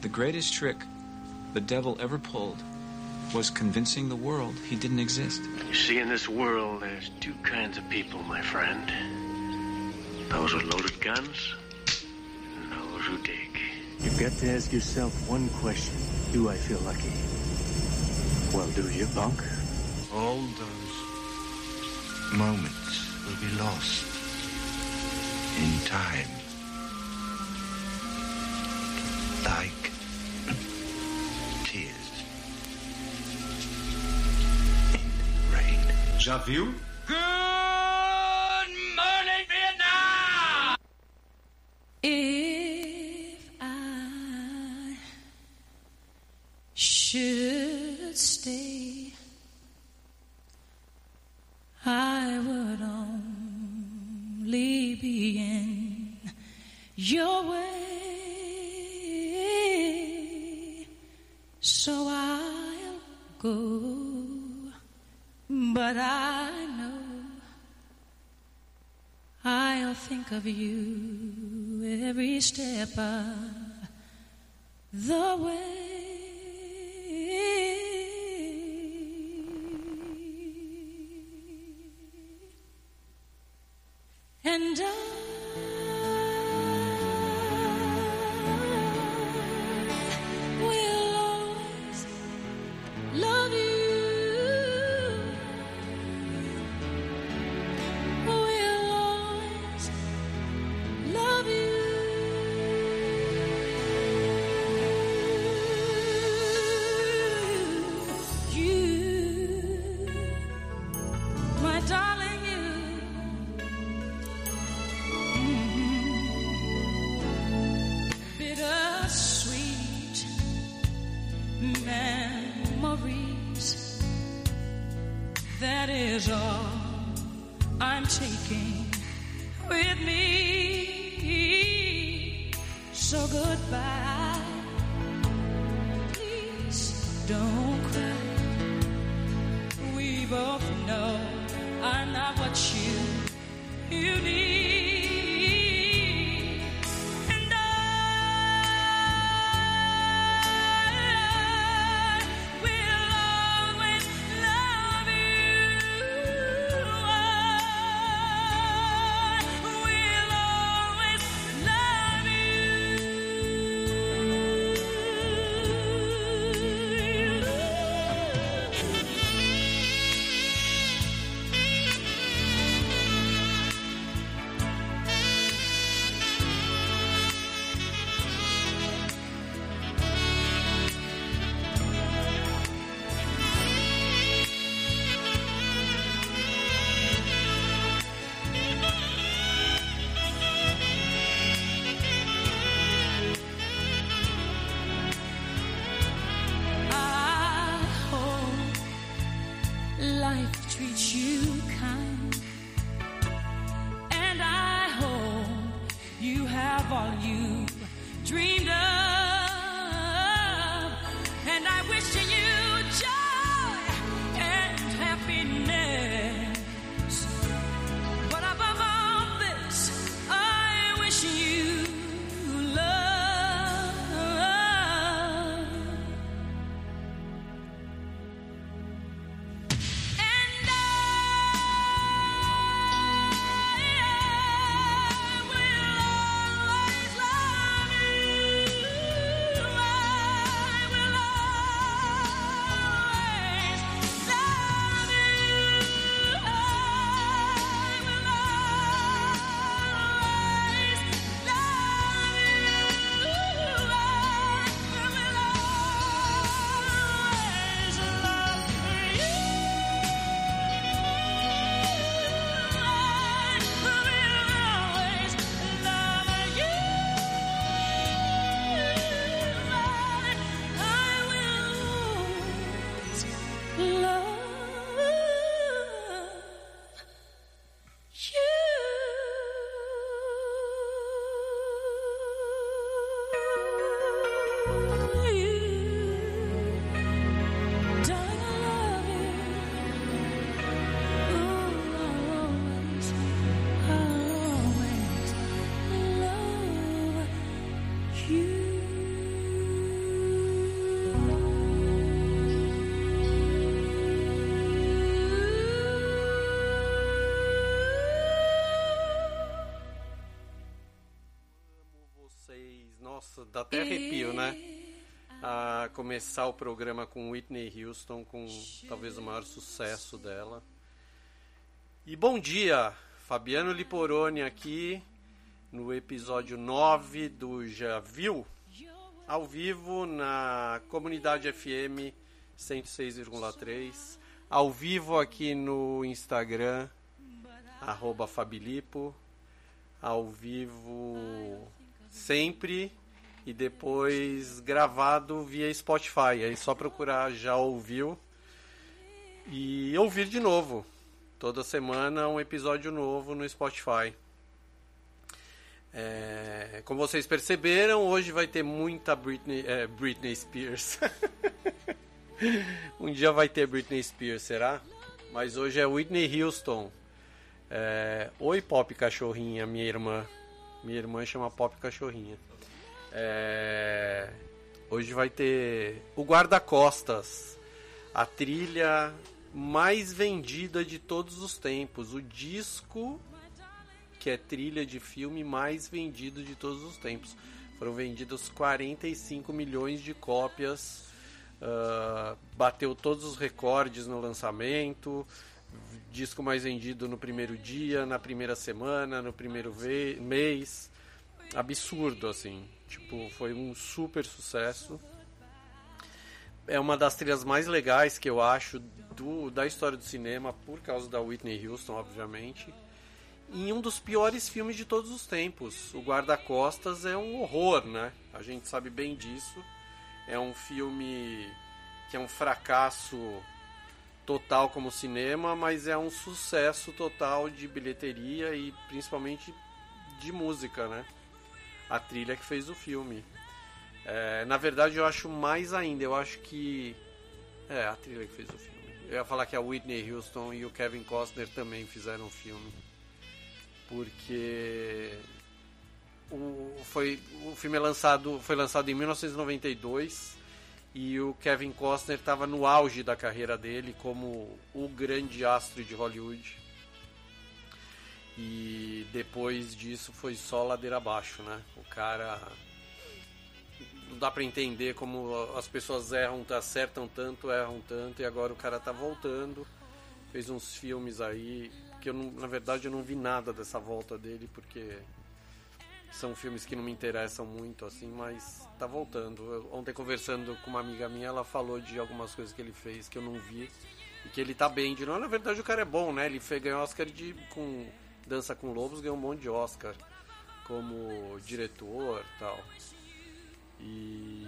The greatest trick the devil ever pulled was convincing the world he didn't exist. You see, in this world, there's two kinds of people, my friend those with loaded guns and those who dig. You've got to ask yourself one question Do I feel lucky? Well, do you, punk? All those moments will be lost in time. já viu? love you. Nossa, dá até arrepio, né? A começar o programa com Whitney Houston, com talvez o maior sucesso dela. E bom dia, Fabiano Liporoni aqui no episódio 9 do Já Viu? Ao vivo na Comunidade FM 106,3. Ao vivo aqui no Instagram, arroba Fabilipo. Ao vivo sempre e depois gravado via Spotify. Aí só procurar já ouviu e ouvir de novo. Toda semana um episódio novo no Spotify. É, como vocês perceberam, hoje vai ter muita Britney, é, Britney Spears. um dia vai ter Britney Spears, será? Mas hoje é Whitney Houston. É, Oi, Pop Cachorrinha, minha irmã. Minha irmã chama Pop Cachorrinha. É, hoje vai ter o Guarda-Costas, a trilha mais vendida de todos os tempos, o disco que é trilha de filme mais vendido de todos os tempos. Foram vendidos 45 milhões de cópias, uh, bateu todos os recordes no lançamento, disco mais vendido no primeiro dia, na primeira semana, no primeiro mês. Absurdo, assim. Tipo, foi um super sucesso. É uma das trilhas mais legais que eu acho do, da história do cinema, por causa da Whitney Houston, obviamente em um dos piores filmes de todos os tempos. O Guarda-Costas é um horror, né? A gente sabe bem disso. É um filme que é um fracasso total como cinema, mas é um sucesso total de bilheteria e principalmente de música, né? A trilha que fez o filme. É, na verdade, eu acho mais ainda. Eu acho que. É, a trilha que fez o filme. Eu ia falar que a Whitney Houston e o Kevin Costner também fizeram o filme porque o, foi, o filme é lançado, foi lançado em 1992 e o Kevin Costner estava no auge da carreira dele como o grande astro de Hollywood. E depois disso foi só ladeira abaixo, né? O cara não dá para entender como as pessoas erram, acertam tanto, erram tanto e agora o cara tá voltando. Fez uns filmes aí que eu não, na verdade eu não vi nada dessa volta dele porque são filmes que não me interessam muito assim, mas tá voltando. Eu, ontem conversando com uma amiga minha, ela falou de algumas coisas que ele fez que eu não vi e que ele tá bem de não. Na verdade o cara é bom, né? Ele fez ganhou Oscar de com Dança com Lobos, ganhou um monte de Oscar como diretor, tal. E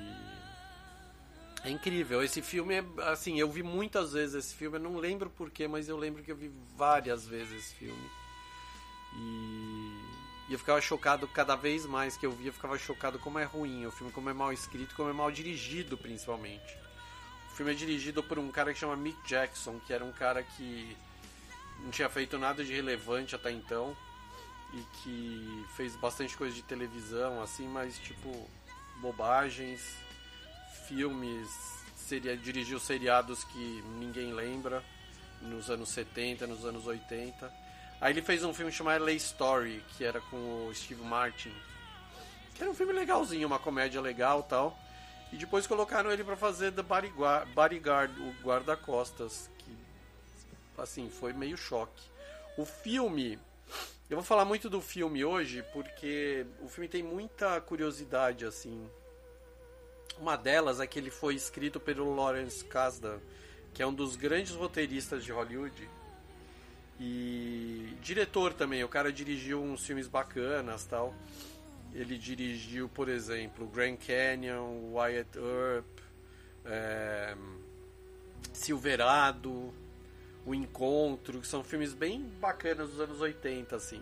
é incrível. Esse filme é assim, eu vi muitas vezes esse filme, eu não lembro porquê, mas eu lembro que eu vi várias vezes esse filme. E, e eu ficava chocado cada vez mais que eu via, eu ficava chocado como é ruim o filme, como é mal escrito, como é mal dirigido, principalmente. O filme é dirigido por um cara que chama Mick Jackson, que era um cara que não tinha feito nada de relevante até então e que fez bastante coisa de televisão assim, mas tipo bobagens filmes, seria, dirigiu seriados que ninguém lembra, nos anos 70, nos anos 80. Aí ele fez um filme chamado LA Story, que era com o Steve Martin. Que era um filme legalzinho, uma comédia legal tal. E depois colocaram ele para fazer The Bodyguard, o guarda-costas, assim, foi meio choque. O filme, eu vou falar muito do filme hoje porque o filme tem muita curiosidade assim uma delas é que ele foi escrito pelo Lawrence Kasdan, que é um dos grandes roteiristas de Hollywood. E diretor também, o cara dirigiu uns filmes bacanas tal. Ele dirigiu, por exemplo, Grand Canyon, Wyatt Earp, é, Silverado, O Encontro, são filmes bem bacanas dos anos 80, assim.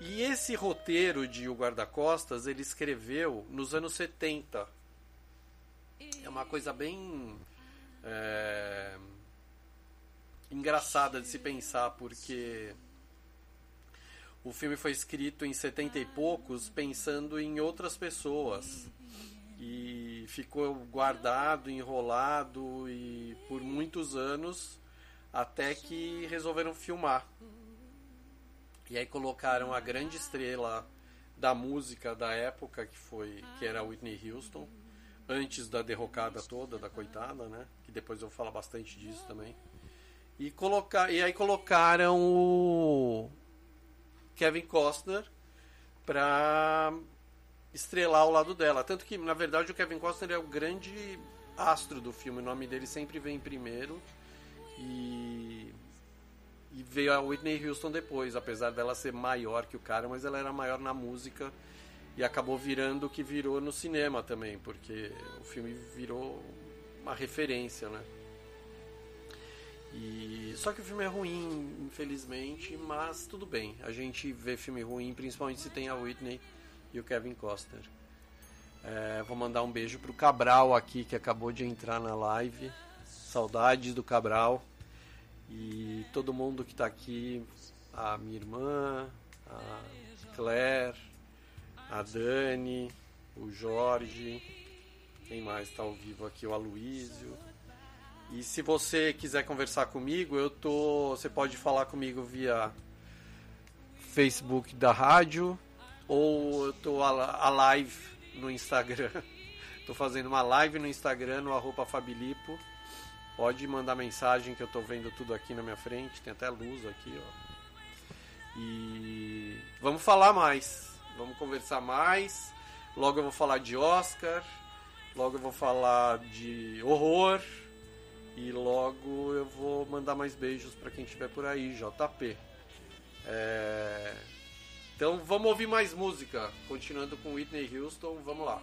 E esse roteiro de O Guarda-Costas ele escreveu nos anos 70 é uma coisa bem é, engraçada de se pensar, porque o filme foi escrito em setenta e poucos pensando em outras pessoas e ficou guardado, enrolado e por muitos anos até que resolveram filmar. E aí colocaram a grande estrela da música da época que foi que era Whitney Houston antes da derrocada toda da coitada, né? Que depois eu vou falar bastante disso também. E colocar e aí colocaram o Kevin Costner pra estrelar ao lado dela. Tanto que, na verdade, o Kevin Costner é o grande astro do filme. O nome dele sempre vem primeiro. E, e veio a Whitney Houston depois, apesar dela ser maior que o cara, mas ela era maior na música e acabou virando o que virou no cinema também, porque o filme virou uma referência, né? E só que o filme é ruim, infelizmente, mas tudo bem. A gente vê filme ruim, principalmente se tem a Whitney e o Kevin Costner. É, vou mandar um beijo pro Cabral aqui que acabou de entrar na live. Saudades do Cabral. E todo mundo que tá aqui, a minha irmã, a Claire, a Dani, o Jorge, quem mais está ao vivo aqui? O Aloísio. E se você quiser conversar comigo, eu tô. Você pode falar comigo via Facebook da rádio ou eu tô a, a live no Instagram. tô fazendo uma live no Instagram no Fabilipo. Pode mandar mensagem que eu tô vendo tudo aqui na minha frente. Tem até luz aqui, ó. E vamos falar mais. Vamos conversar mais. Logo eu vou falar de Oscar. Logo eu vou falar de horror. E logo eu vou mandar mais beijos para quem estiver por aí, JP. É... Então vamos ouvir mais música. Continuando com Whitney Houston, vamos lá.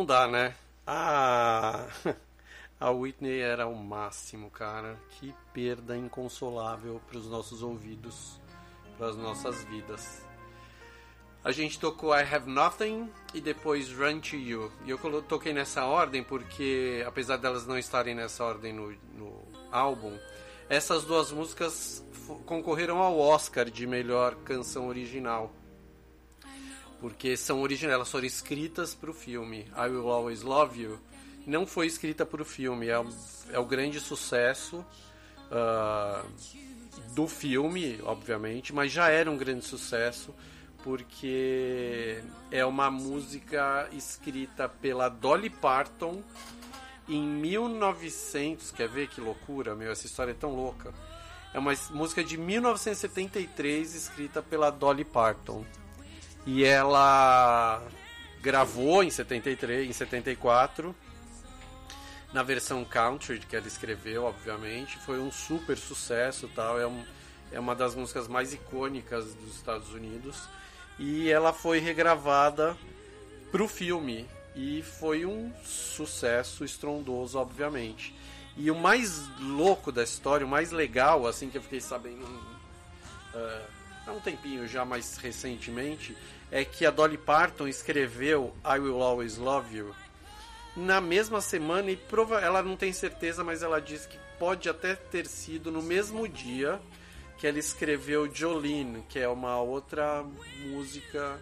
não dá, né? Ah, a Whitney era o máximo, cara. Que perda inconsolável para os nossos ouvidos, para as nossas vidas. A gente tocou I Have Nothing e depois Run to You. E eu toquei nessa ordem porque, apesar delas não estarem nessa ordem no, no álbum, essas duas músicas concorreram ao Oscar de melhor canção original porque são originais, elas foram escritas para o filme. I Will Always Love You não foi escrita para o filme, é, é o grande sucesso uh, do filme, obviamente, mas já era um grande sucesso porque é uma música escrita pela Dolly Parton em 1900. Quer ver que loucura, meu? Essa história é tão louca. É uma música de 1973 escrita pela Dolly Parton. E ela gravou em 73, em 74, na versão country que ela escreveu, obviamente, foi um super sucesso, tal, é, um, é uma das músicas mais icônicas dos Estados Unidos. E ela foi regravada para o filme. E foi um sucesso estrondoso, obviamente. E o mais louco da história, o mais legal, assim que eu fiquei sabendo uh, há um tempinho já mais recentemente, é que a Dolly Parton escreveu I Will Always Love You na mesma semana e prova ela não tem certeza, mas ela diz que pode até ter sido no mesmo dia que ela escreveu Jolene, que é uma outra música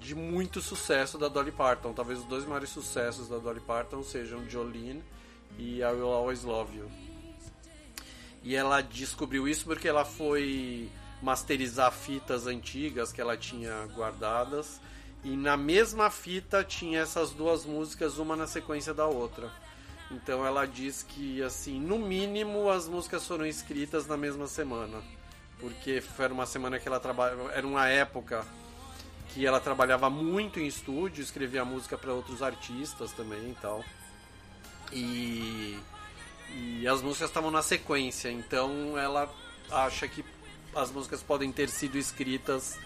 de muito sucesso da Dolly Parton. Talvez os dois maiores sucessos da Dolly Parton sejam Jolene e I Will Always Love You. E ela descobriu isso porque ela foi masterizar fitas antigas que ela tinha guardadas e na mesma fita tinha essas duas músicas, uma na sequência da outra. Então ela diz que, assim, no mínimo as músicas foram escritas na mesma semana. Porque era uma semana que ela trabalhava. Era uma época que ela trabalhava muito em estúdio, escrevia música para outros artistas também e tal. E, e as músicas estavam na sequência, então ela acha que as músicas podem ter sido escritas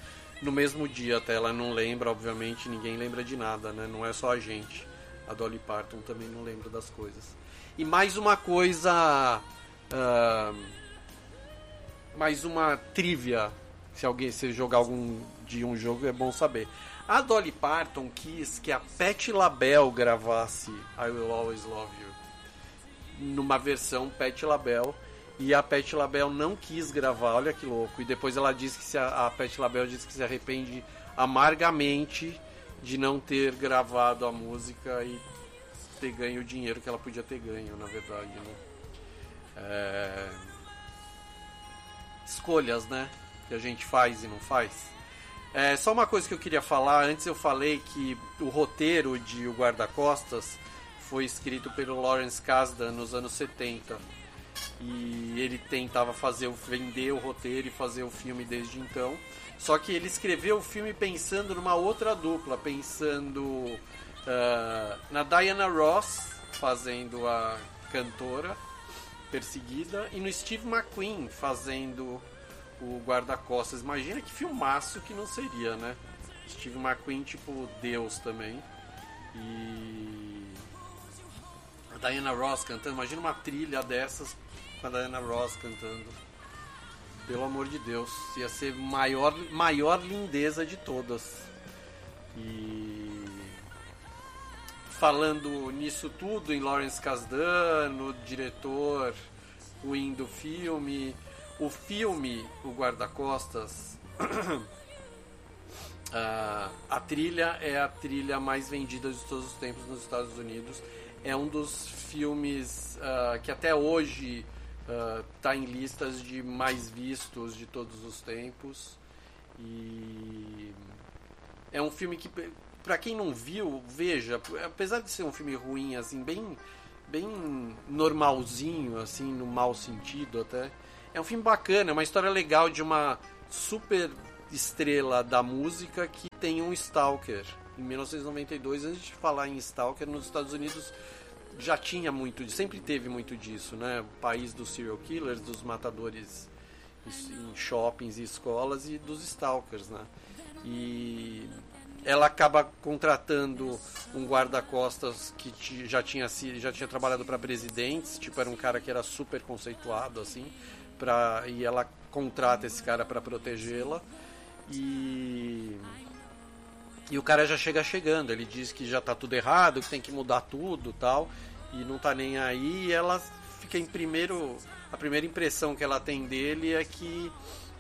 no mesmo dia até. Ela não lembra, obviamente, ninguém lembra de nada, né? Não é só a gente. A Dolly Parton também não lembra das coisas. E mais uma coisa. Uh, mais uma trivia. Se alguém se jogar algum de um jogo é bom saber. A Dolly Parton quis que a Patti LaBelle gravasse I Will Always Love You numa versão Patti LaBelle e a Patti LaBelle não quis gravar, olha que louco. E depois ela disse que se a, a Patti LaBelle disse que se arrepende amargamente de não ter gravado a música e ter ganho o dinheiro que ela podia ter ganho, na verdade, né? É... Escolhas, né? Que a gente faz e não faz. É, só uma coisa que eu queria falar, antes eu falei que o roteiro de O Guarda-Costas foi escrito pelo Lawrence Kasdan nos anos 70 e ele tentava fazer vender o roteiro e fazer o filme desde então. Só que ele escreveu o filme pensando numa outra dupla, pensando uh, na Diana Ross fazendo a cantora perseguida e no Steve McQueen fazendo o guarda-costas. Imagina que filmaço que não seria, né? Steve McQueen tipo Deus também. E a Diana Ross cantando, imagina uma trilha dessas com a Diana Ross cantando. Pelo amor de Deus, ia ser maior maior lindeza de todas. E falando nisso tudo em Lawrence Kasdan, no diretor ruim do filme, o filme O Guarda-Costas a trilha é a trilha mais vendida de todos os tempos nos Estados Unidos. É um dos filmes uh, que até hoje está uh, em listas de mais vistos de todos os tempos. E é um filme que, para quem não viu, veja. Apesar de ser um filme ruim, assim, bem, bem normalzinho, assim, no mau sentido até. É um filme bacana, é uma história legal de uma super estrela da música que tem um Stalker. Em 1992, antes de falar em Stalker, nos Estados Unidos já tinha muito, sempre teve muito disso, né? O país dos serial killers, dos matadores em shoppings e escolas e dos stalkers, né? E ela acaba contratando um guarda-costas que já tinha já tinha trabalhado para presidentes, tipo era um cara que era super conceituado assim, para e ela contrata esse cara para protegê-la e e o cara já chega chegando, ele diz que já tá tudo errado, que tem que mudar tudo, tal, e não tá nem aí, e ela fica em primeiro, a primeira impressão que ela tem dele é que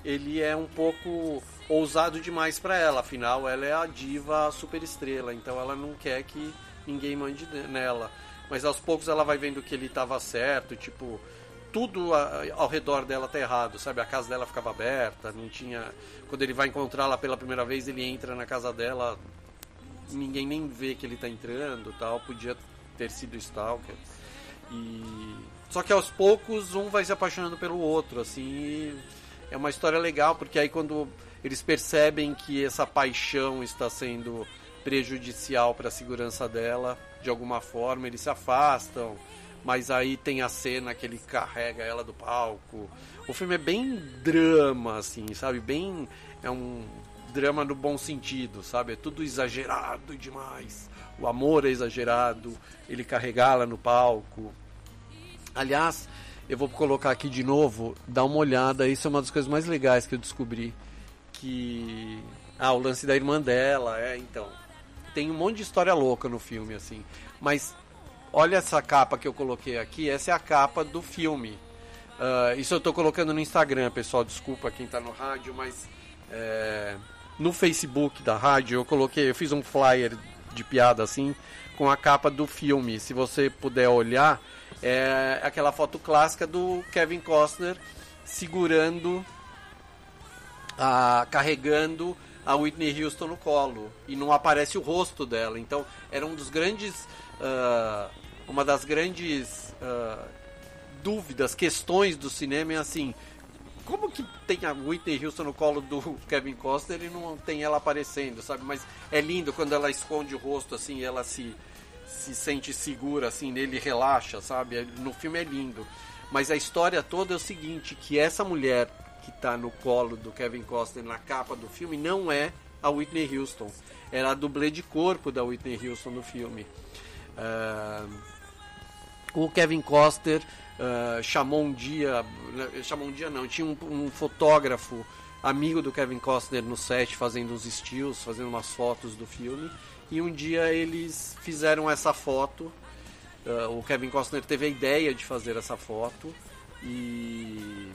ele é um pouco ousado demais para ela, afinal ela é a diva super estrela, então ela não quer que ninguém mande nela. Mas aos poucos ela vai vendo que ele estava certo, tipo, tudo ao redor dela tá errado, sabe? A casa dela ficava aberta, não tinha. Quando ele vai encontrá-la pela primeira vez, ele entra na casa dela, ninguém nem vê que ele tá entrando, tal. Podia ter sido Stalker. E só que aos poucos um vai se apaixonando pelo outro, assim. É uma história legal porque aí quando eles percebem que essa paixão está sendo prejudicial para a segurança dela. De alguma forma eles se afastam, mas aí tem a cena que ele carrega ela do palco. O filme é bem drama, assim, sabe? Bem. É um drama no bom sentido, sabe? É tudo exagerado demais. O amor é exagerado, ele carregá-la no palco. Aliás, eu vou colocar aqui de novo, dá uma olhada, isso é uma das coisas mais legais que eu descobri. Que. Ah, o lance da irmã dela, é, então. Tem um monte de história louca no filme, assim. Mas olha essa capa que eu coloquei aqui, essa é a capa do filme. Uh, isso eu estou colocando no Instagram, pessoal. Desculpa quem está no rádio, mas é, no Facebook da rádio eu coloquei, eu fiz um flyer de piada assim com a capa do filme. Se você puder olhar, é aquela foto clássica do Kevin Costner segurando, a, carregando a Whitney Houston no colo e não aparece o rosto dela. Então era um dos grandes, uh, uma das grandes uh, dúvidas, questões do cinema é assim. Como que tem a Whitney Houston no colo do Kevin Costner e não tem ela aparecendo, sabe? Mas é lindo quando ela esconde o rosto assim, ela se se sente segura assim nele, relaxa, sabe? No filme é lindo. Mas a história toda é o seguinte, que essa mulher que está no colo do Kevin Costner na capa do filme não é a Whitney Houston. Era a dublê de corpo da Whitney Houston no filme. Uh, o Kevin Costner uh, chamou um dia, chamou um dia não, tinha um, um, fotógrafo amigo do Kevin Costner no set fazendo uns stills, fazendo umas fotos do filme. E um dia eles fizeram essa foto. Uh, o Kevin Costner teve a ideia de fazer essa foto e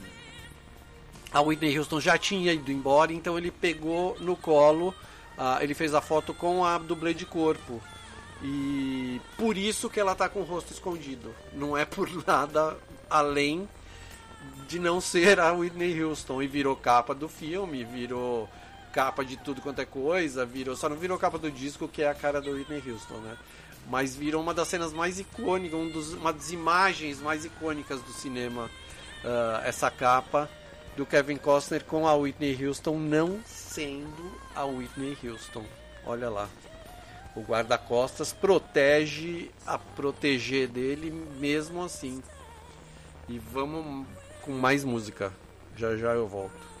a Whitney Houston já tinha ido embora, então ele pegou no colo, uh, ele fez a foto com a dublê de corpo. E por isso que ela tá com o rosto escondido. Não é por nada além de não ser a Whitney Houston. E virou capa do filme, virou capa de tudo quanto é coisa, virou. Só não virou capa do disco, que é a cara do Whitney Houston, né? Mas virou uma das cenas mais icônicas, um dos, uma das imagens mais icônicas do cinema. Uh, essa capa do Kevin Costner com a Whitney Houston não sendo a Whitney Houston. Olha lá. O guarda-costas protege a proteger dele mesmo assim. E vamos com mais música. Já já eu volto.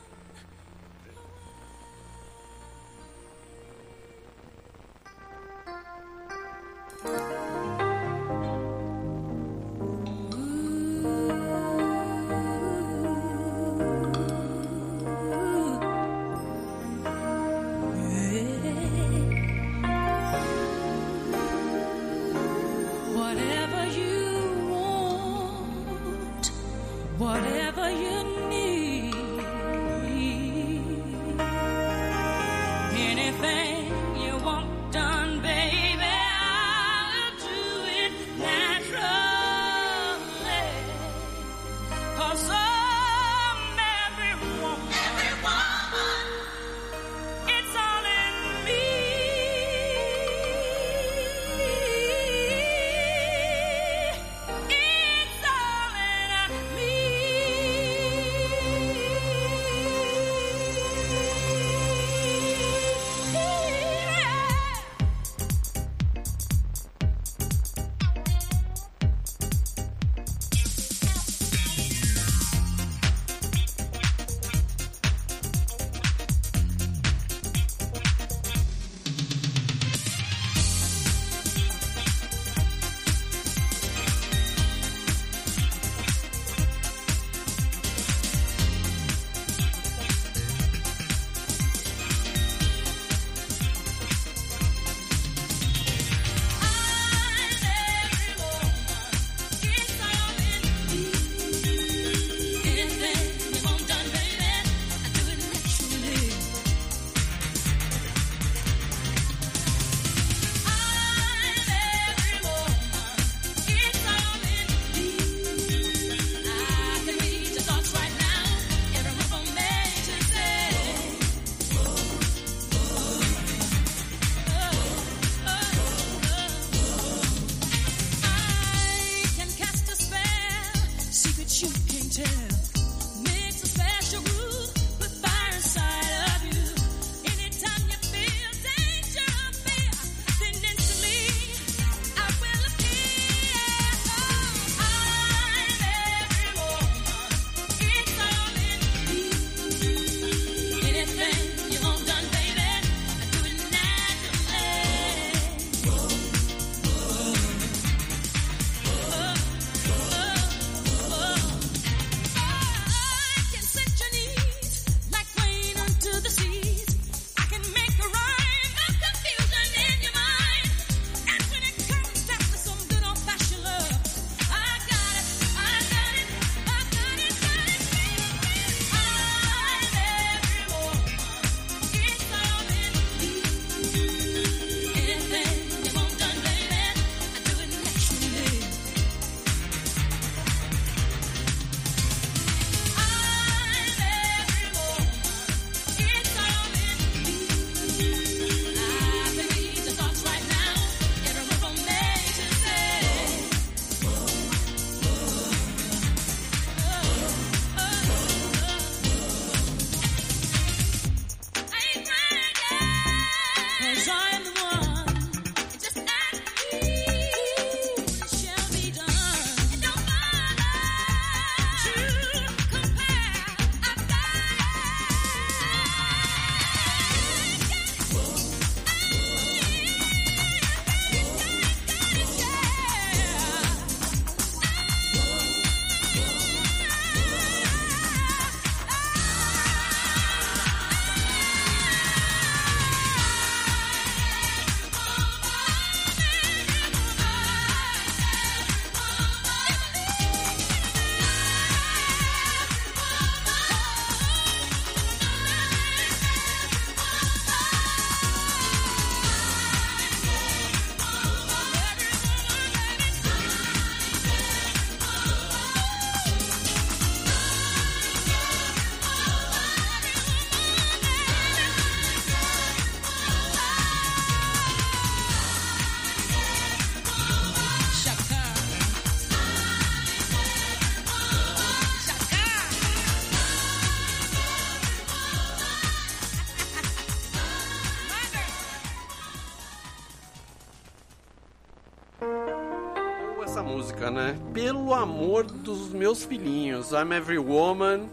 Música, né? Pelo amor dos meus filhinhos, I'm Every Woman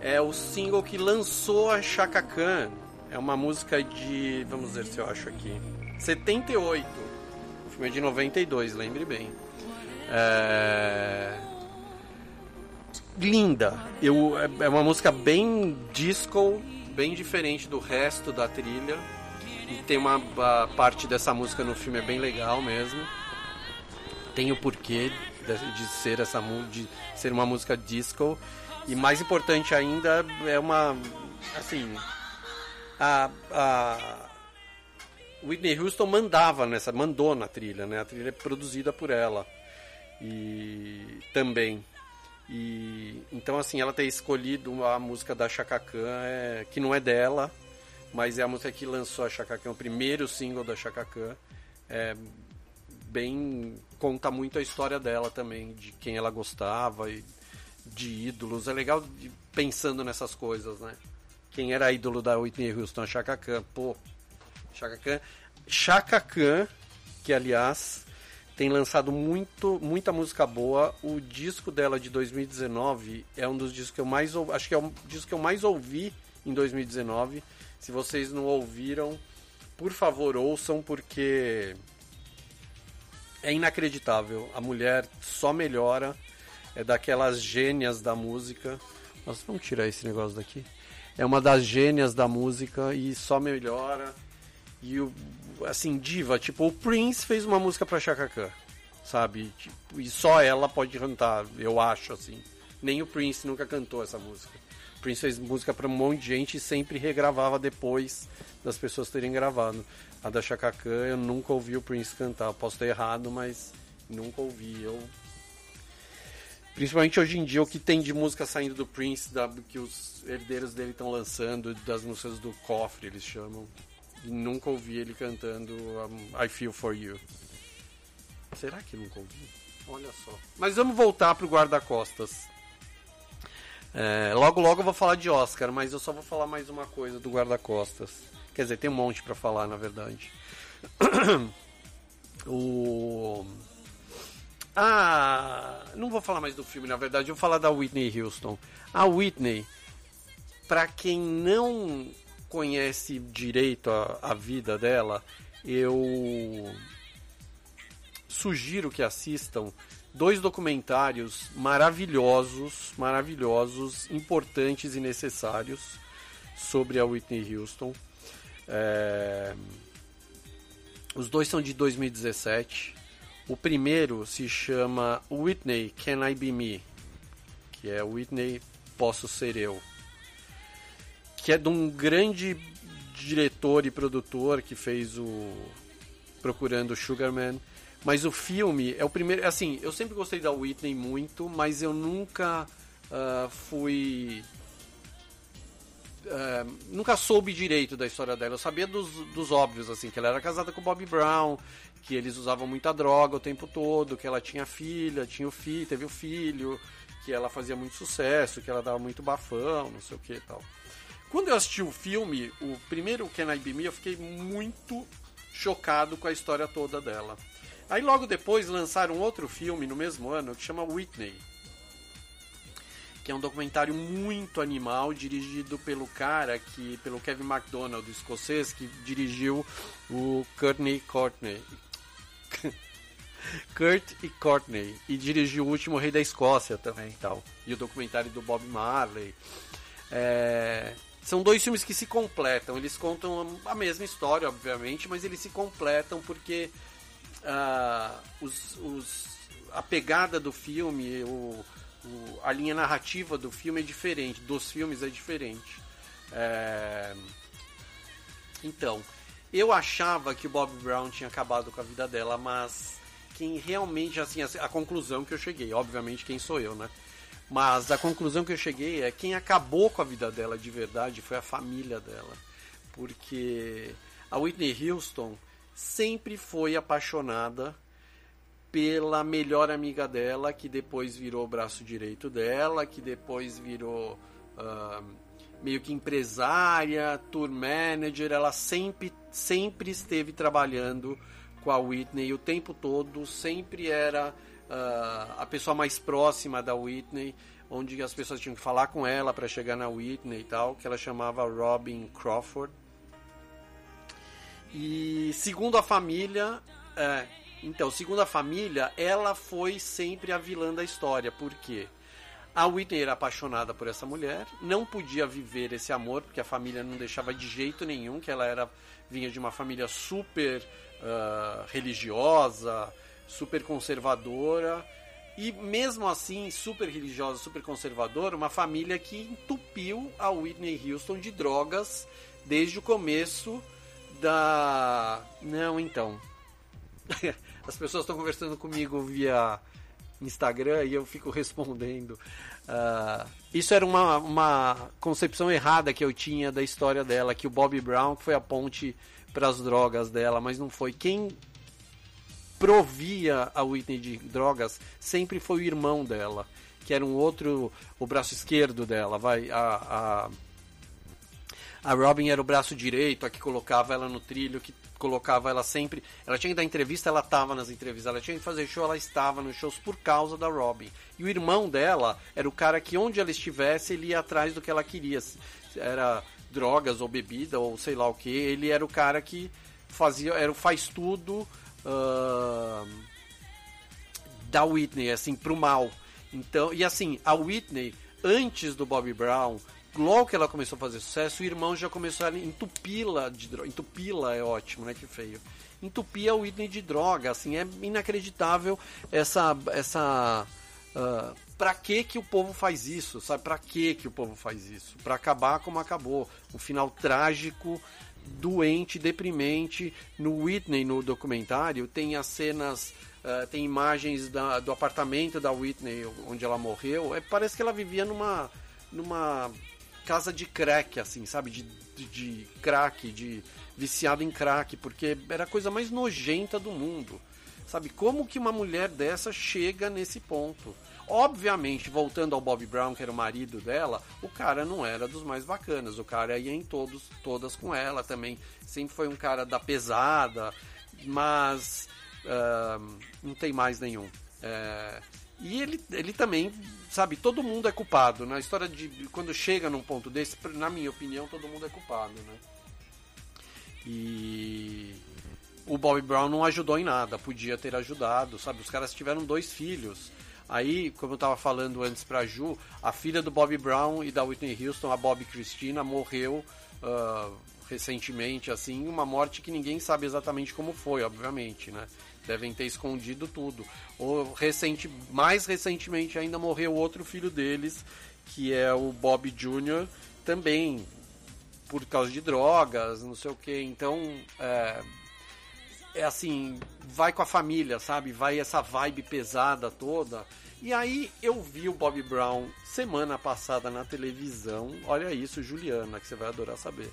é o single que lançou a Chaka Khan. É uma música de, vamos ver se eu acho aqui, 78. O filme é de 92, lembre bem. É... Linda. Eu, é uma música bem disco, bem diferente do resto da trilha. E tem uma parte dessa música no filme é bem legal mesmo. Tem o porquê de, ser essa de ser uma música disco e mais importante ainda é uma assim a, a Whitney Houston mandava nessa mandou na trilha, né? A trilha é produzida por ela e também e então assim ela ter escolhido a música da Chaka Khan é, que não é dela mas é a música que lançou a Chaka Khan, o primeiro single da Chaka Khan. É bem conta muito a história dela também, de quem ela gostava e de ídolos. É legal de, pensando nessas coisas, né? Quem era ídolo da Whitney Houston? A Chaka Khan. Pô, Chaka Khan. Chaka Khan, que aliás tem lançado muito, muita música boa. O disco dela de 2019 é um dos discos que eu mais acho que é o disco que eu mais ouvi em 2019 se vocês não ouviram, por favor ouçam, porque é inacreditável. A mulher só melhora, é daquelas gênias da música. Nós vamos tirar esse negócio daqui. É uma das gênias da música e só melhora. E o assim, diva, tipo, o Prince fez uma música pra Chaka Khan, sabe? Tipo, e só ela pode cantar, eu acho assim. Nem o Prince nunca cantou essa música. Prince fez música para um monte de gente e sempre regravava depois das pessoas terem gravado. A da Chaka eu nunca ouvi o Prince cantar. Posso estar errado, mas nunca ouvi. Eu principalmente hoje em dia o que tem de música saindo do Prince, da, que os herdeiros dele estão lançando, das músicas do cofre eles chamam. E nunca ouvi ele cantando um, I Feel For You. Será que nunca ouvi? Olha só. Mas vamos voltar pro guarda-costas. É, logo, logo eu vou falar de Oscar, mas eu só vou falar mais uma coisa do guarda-costas. Quer dizer, tem um monte para falar, na verdade. o. Ah, não vou falar mais do filme, na verdade, vou falar da Whitney Houston. A Whitney, para quem não conhece direito a, a vida dela, eu sugiro que assistam dois documentários maravilhosos, maravilhosos, importantes e necessários sobre a Whitney Houston. É... Os dois são de 2017. O primeiro se chama Whitney Can I Be Me? Que é Whitney Posso Ser Eu. Que é de um grande diretor e produtor que fez o Procurando Sugarman mas o filme é o primeiro. Assim, eu sempre gostei da Whitney muito, mas eu nunca uh, fui. Uh, nunca soube direito da história dela. Eu sabia dos, dos óbvios, assim, que ela era casada com o Bob Brown, que eles usavam muita droga o tempo todo, que ela tinha filha, tinha o filho, teve o filho, que ela fazia muito sucesso, que ela dava muito bafão, não sei o que e tal. Quando eu assisti o filme, o primeiro Can I Be Me, eu fiquei muito chocado com a história toda dela. Aí logo depois lançaram outro filme no mesmo ano que chama Whitney. Que é um documentário muito animal, dirigido pelo cara que. pelo Kevin MacDonald, escocês, que dirigiu o Courtney Courtney. Kurt e Courtney. E dirigiu o último Rei da Escócia também tal. E o documentário do Bob Marley. É... São dois filmes que se completam. Eles contam a mesma história, obviamente, mas eles se completam porque uh, os, os, a pegada do filme, o, o, a linha narrativa do filme é diferente, dos filmes é diferente. É... Então, eu achava que o Bob Brown tinha acabado com a vida dela, mas quem realmente, assim, a, a conclusão que eu cheguei, obviamente quem sou eu, né? Mas a conclusão que eu cheguei é quem acabou com a vida dela de verdade foi a família dela. Porque a Whitney Houston, sempre foi apaixonada pela melhor amiga dela, que depois virou o braço direito dela, que depois virou uh, meio que empresária, tour manager. Ela sempre, sempre esteve trabalhando com a Whitney o tempo todo, sempre era ah, a pessoa mais próxima da Whitney, onde as pessoas tinham que falar com ela para chegar na Whitney e tal, que ela chamava Robin Crawford. E segundo a família, é, então, segundo a família, ela foi sempre a vilã da história. Por quê? A Whitney era apaixonada por essa mulher, não podia viver esse amor, porque a família não deixava de jeito nenhum, que ela era vinha de uma família super ah, religiosa, super conservadora, e mesmo assim, super religiosa, super conservadora, uma família que entupiu a Whitney Houston de drogas desde o começo da. Não, então. As pessoas estão conversando comigo via Instagram e eu fico respondendo. Ah, isso era uma, uma concepção errada que eu tinha da história dela, que o Bob Brown foi a ponte para as drogas dela, mas não foi. Quem provia a Whitney de drogas sempre foi o irmão dela, que era um outro, o braço esquerdo dela, vai, a, a a Robin era o braço direito, a que colocava ela no trilho, que colocava ela sempre. Ela tinha que dar entrevista, ela estava nas entrevistas. Ela tinha que fazer show, ela estava nos shows por causa da Robin. E o irmão dela era o cara que, onde ela estivesse, ele ia atrás do que ela queria. Era drogas ou bebida ou sei lá o que. Ele era o cara que fazia, era o faz tudo ah, da Whitney, assim, pro mal. Então, e assim, a Whitney, antes do Bobby Brown, logo que ela começou a fazer sucesso, o irmão já começou a entupi-la de droga. Entupi-la é ótimo, né? Que feio. Entupia a Whitney de droga, assim, é inacreditável essa. essa ah, pra que que o povo faz isso, sabe? Pra que que o povo faz isso? Pra acabar como acabou. Um final trágico, doente, deprimente. No Whitney, no documentário, tem as cenas... ah, tem imagens da- do apartamento da Whitney, onde ela morreu. É, parece que ela vivia numa... numa casa de crack, assim, sabe? De, de, de crack, de viciado em crack, porque era a coisa mais nojenta do mundo. Sabe, como que uma mulher dessa chega nesse ponto? Obviamente, voltando ao Bob Brown, que era o marido dela, o cara não era dos mais bacanas. O cara ia em todos, todas com ela também. Sempre foi um cara da pesada, mas ah, não tem mais nenhum. É, e ele, ele também, sabe, todo mundo é culpado. Na história de quando chega num ponto desse, na minha opinião, todo mundo é culpado, né? E o Bobby Brown não ajudou em nada, podia ter ajudado, sabe? Os caras tiveram dois filhos. Aí, como eu tava falando antes pra Ju, a filha do Bobby Brown e da Whitney Houston, a Bobby Christina, morreu ah, recentemente, assim, uma morte que ninguém sabe exatamente como foi, obviamente, né? Devem ter escondido tudo. Ou recente, mais recentemente ainda morreu outro filho deles, que é o Bob Jr., também por causa de drogas, não sei o que. Então, é, é assim, vai com a família, sabe? Vai essa vibe pesada toda. E aí eu vi o Bob Brown semana passada na televisão. Olha isso, Juliana, que você vai adorar saber.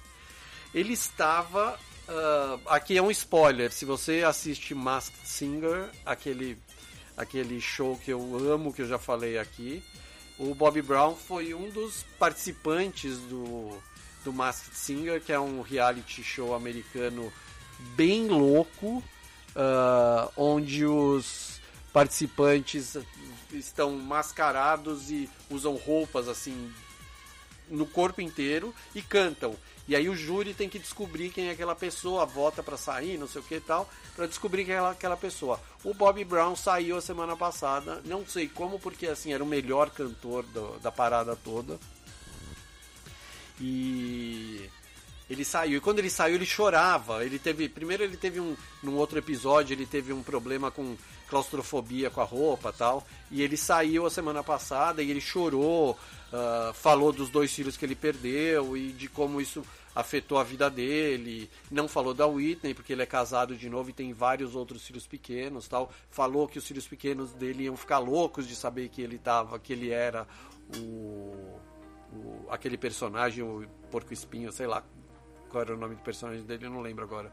Ele estava. Ah, aqui é um spoiler. Se você assiste Masked Singer, aquele, aquele show que eu amo, que eu já falei aqui, o Bob Brown foi um dos participantes do, do Masked Singer, que é um reality show americano bem louco, ah, onde os participantes estão mascarados e usam roupas assim no corpo inteiro e cantam. E aí o júri tem que descobrir quem é aquela pessoa, vota pra sair, não sei o que e tal, pra descobrir quem é aquela pessoa. O Bob Brown saiu a semana passada, não sei como, porque assim era o melhor cantor do- da parada toda. E ele saiu. E quando ele saiu, ele chorava. Ele teve. Primeiro ele teve um. Num outro episódio, ele teve um problema com claustrofobia com a roupa tal. E ele saiu a semana passada e ele chorou. Ah, falou dos dois filhos que ele perdeu e de como isso afetou a vida dele. Não falou da Whitney, porque ele é casado de novo e tem vários outros filhos pequenos tal. Falou que os filhos pequenos dele iam ficar loucos de saber que ele tava, que ele era o o- aquele personagem, o Porco Espinho, sei lá qual era o nome do personagem dele, eu não lembro agora.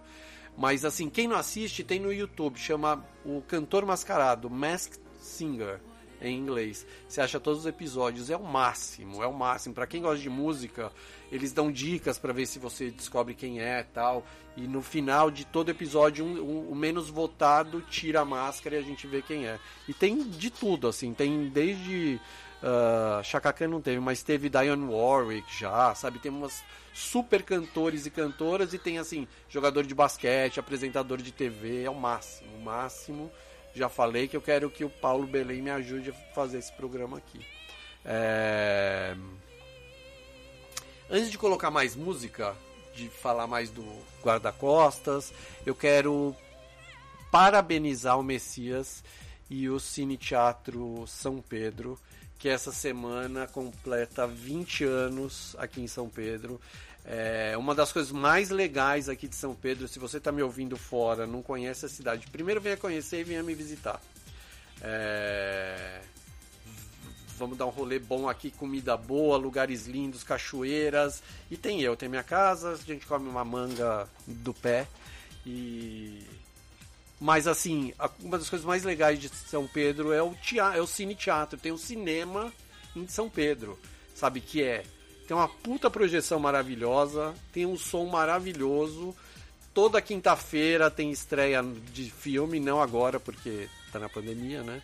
Mas assim, quem não assiste tem no YouTube, chama o Cantor Mascarado, Masked Singer. Em inglês. Você acha todos os episódios, é o máximo, é o máximo. Para quem gosta de música, eles dão dicas para ver se você descobre quem é tal. E no final de todo episódio, um, um, o menos votado tira a máscara e a gente vê quem é. E tem de tudo, assim, tem desde. Uh, não teve, mas teve Dionne Warwick já, sabe? Tem umas super cantores e cantoras e tem assim, jogador de basquete, apresentador de TV, é o máximo, o máximo. Já falei que eu quero que o Paulo Belém me ajude a fazer esse programa aqui. É... Antes de colocar mais música, de falar mais do guarda-costas, eu quero parabenizar o Messias e o Cine Teatro São Pedro, que essa semana completa 20 anos aqui em São Pedro. É uma das coisas mais legais aqui de São Pedro, se você está me ouvindo fora, não conhece a cidade, primeiro venha conhecer e venha me visitar. É... Vamos dar um rolê bom aqui, comida boa, lugares lindos, cachoeiras. E tem eu, tem minha casa, a gente come uma manga do pé. E. Mas assim, uma das coisas mais legais de São Pedro é o teatro, é o cine teatro. Tem um cinema em São Pedro, sabe que é tem uma puta projeção maravilhosa, tem um som maravilhoso. Toda quinta-feira tem estreia de filme, não agora porque tá na pandemia, né?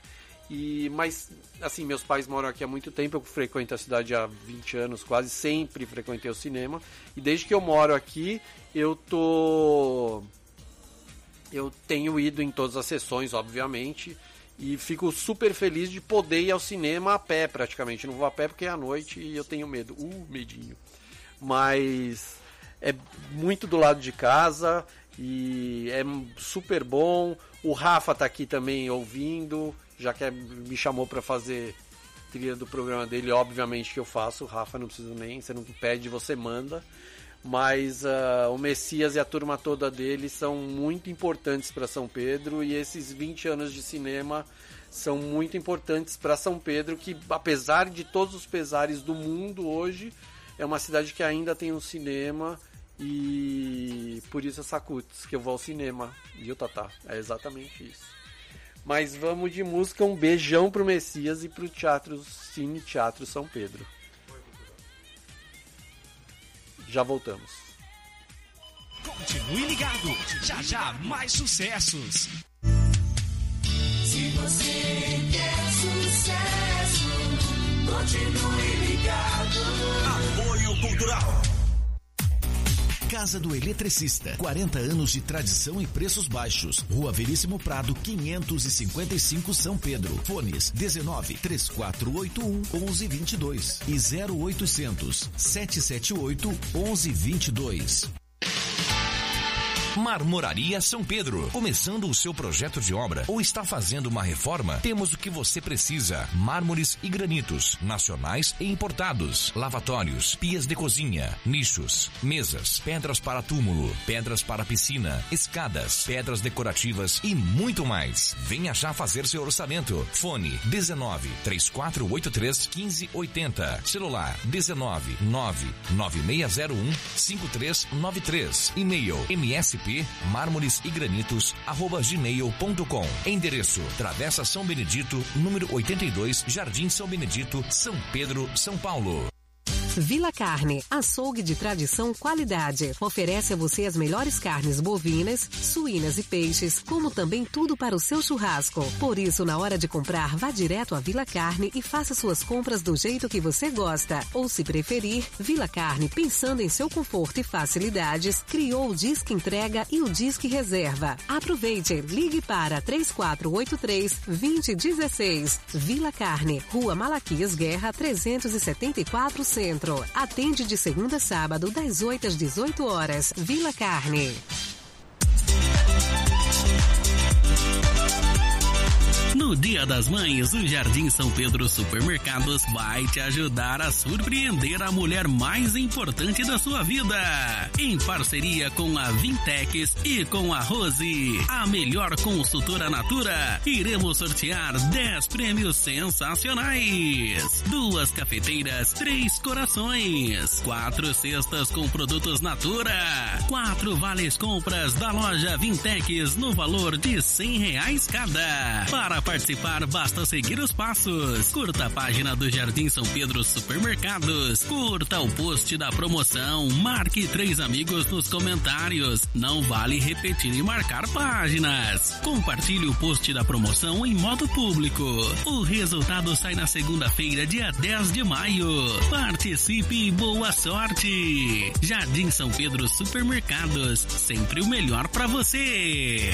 E mas assim, meus pais moram aqui há muito tempo, eu frequento a cidade há 20 anos, quase sempre frequentei o cinema. E desde que eu moro aqui, eu tô eu tenho ido em todas as sessões, obviamente. E fico super feliz de poder ir ao cinema a pé, praticamente. Não vou a pé porque é à noite e eu tenho medo. Uh, medinho. Mas é muito do lado de casa e é super bom. O Rafa tá aqui também ouvindo, já que me chamou para fazer trilha do programa dele, obviamente que eu faço. O Rafa não precisa nem, você não pede, você manda. Mas uh, o Messias e a turma toda dele são muito importantes para São Pedro e esses 20 anos de cinema são muito importantes para São Pedro, que apesar de todos os pesares do mundo hoje, é uma cidade que ainda tem um cinema e por isso essa cutis, que eu vou ao cinema, viu, Tatá? É exatamente isso. Mas vamos de música, um beijão pro Messias e pro Teatro Cine Teatro São Pedro. Já voltamos. Continue ligado, já já mais sucessos. Se você quer sucesso, continue ligado. Apoio Cultural. Casa do Eletricista, 40 anos de tradição e preços baixos. Rua Veríssimo Prado, 555 São Pedro. Fones 19 3481 1122 e 0800 778 1122. Marmoraria São Pedro. Começando o seu projeto de obra ou está fazendo uma reforma? Temos o que você precisa: mármores e granitos, nacionais e importados, lavatórios, pias de cozinha, nichos, mesas, pedras para túmulo, pedras para piscina, escadas, pedras decorativas e muito mais. Venha já fazer seu orçamento. Fone 19 3483 1580. Celular 19 99601 5393. E-mail msp mármores e granitos arroba gmail.com. Endereço Travessa São Benedito, número 82, Jardim São Benedito, São Pedro, São Paulo. Vila Carne, açougue de tradição qualidade. Oferece a você as melhores carnes bovinas, suínas e peixes, como também tudo para o seu churrasco. Por isso, na hora de comprar, vá direto à Vila Carne e faça suas compras do jeito que você gosta. Ou se preferir, Vila Carne, pensando em seu conforto e facilidades, criou o Disque Entrega e o Disque Reserva. Aproveite, ligue para 3483 2016. Vila Carne, Rua Malaquias Guerra 374 Centro. Atende de segunda a sábado, das 8 às 18 horas. Vila Carne. No Dia das Mães, o Jardim São Pedro Supermercados vai te ajudar a surpreender a mulher mais importante da sua vida. Em parceria com a Vintex e com a Rose, a melhor consultora Natura, iremos sortear 10 prêmios sensacionais. Duas cafeteiras, três corações, quatro cestas com produtos Natura, quatro vales compras da loja Vintex no valor de 100 reais cada. Para participar, basta seguir os passos. Curta a página do Jardim São Pedro Supermercados. Curta o post da promoção. Marque três amigos nos comentários. Não vale repetir e marcar páginas. Compartilhe o post da promoção em modo público. O resultado sai na segunda-feira, dia 10 de maio. Participe e boa sorte! Jardim São Pedro Supermercados, sempre o melhor para você.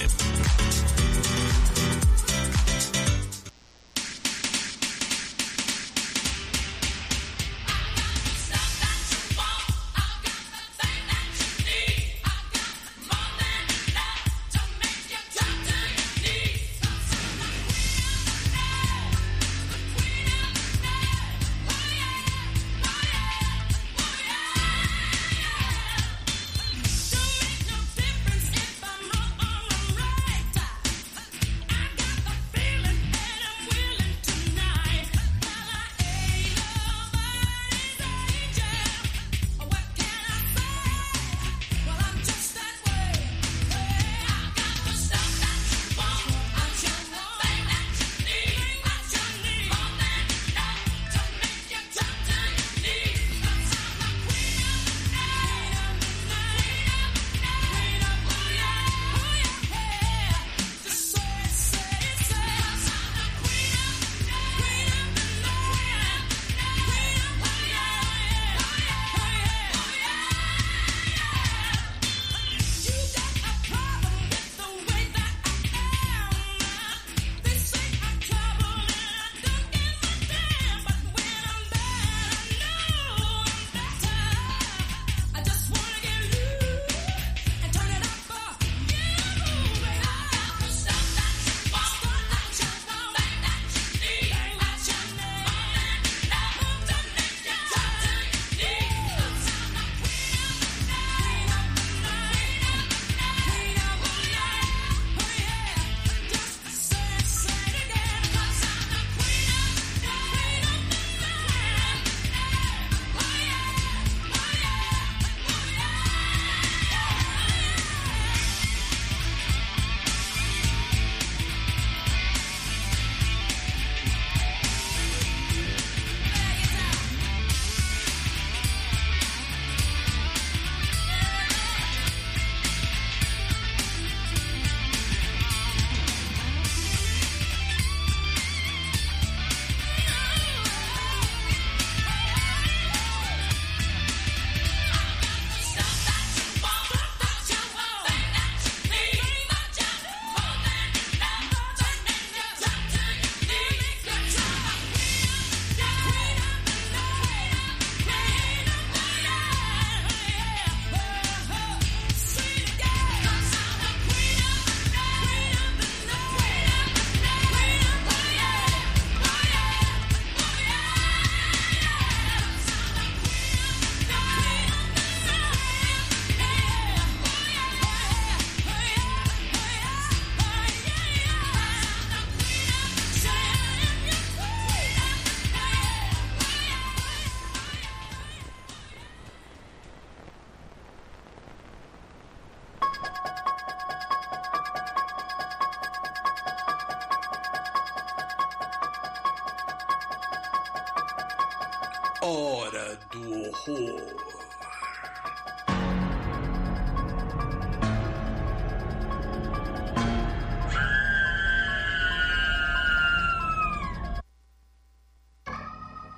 Hora do horror.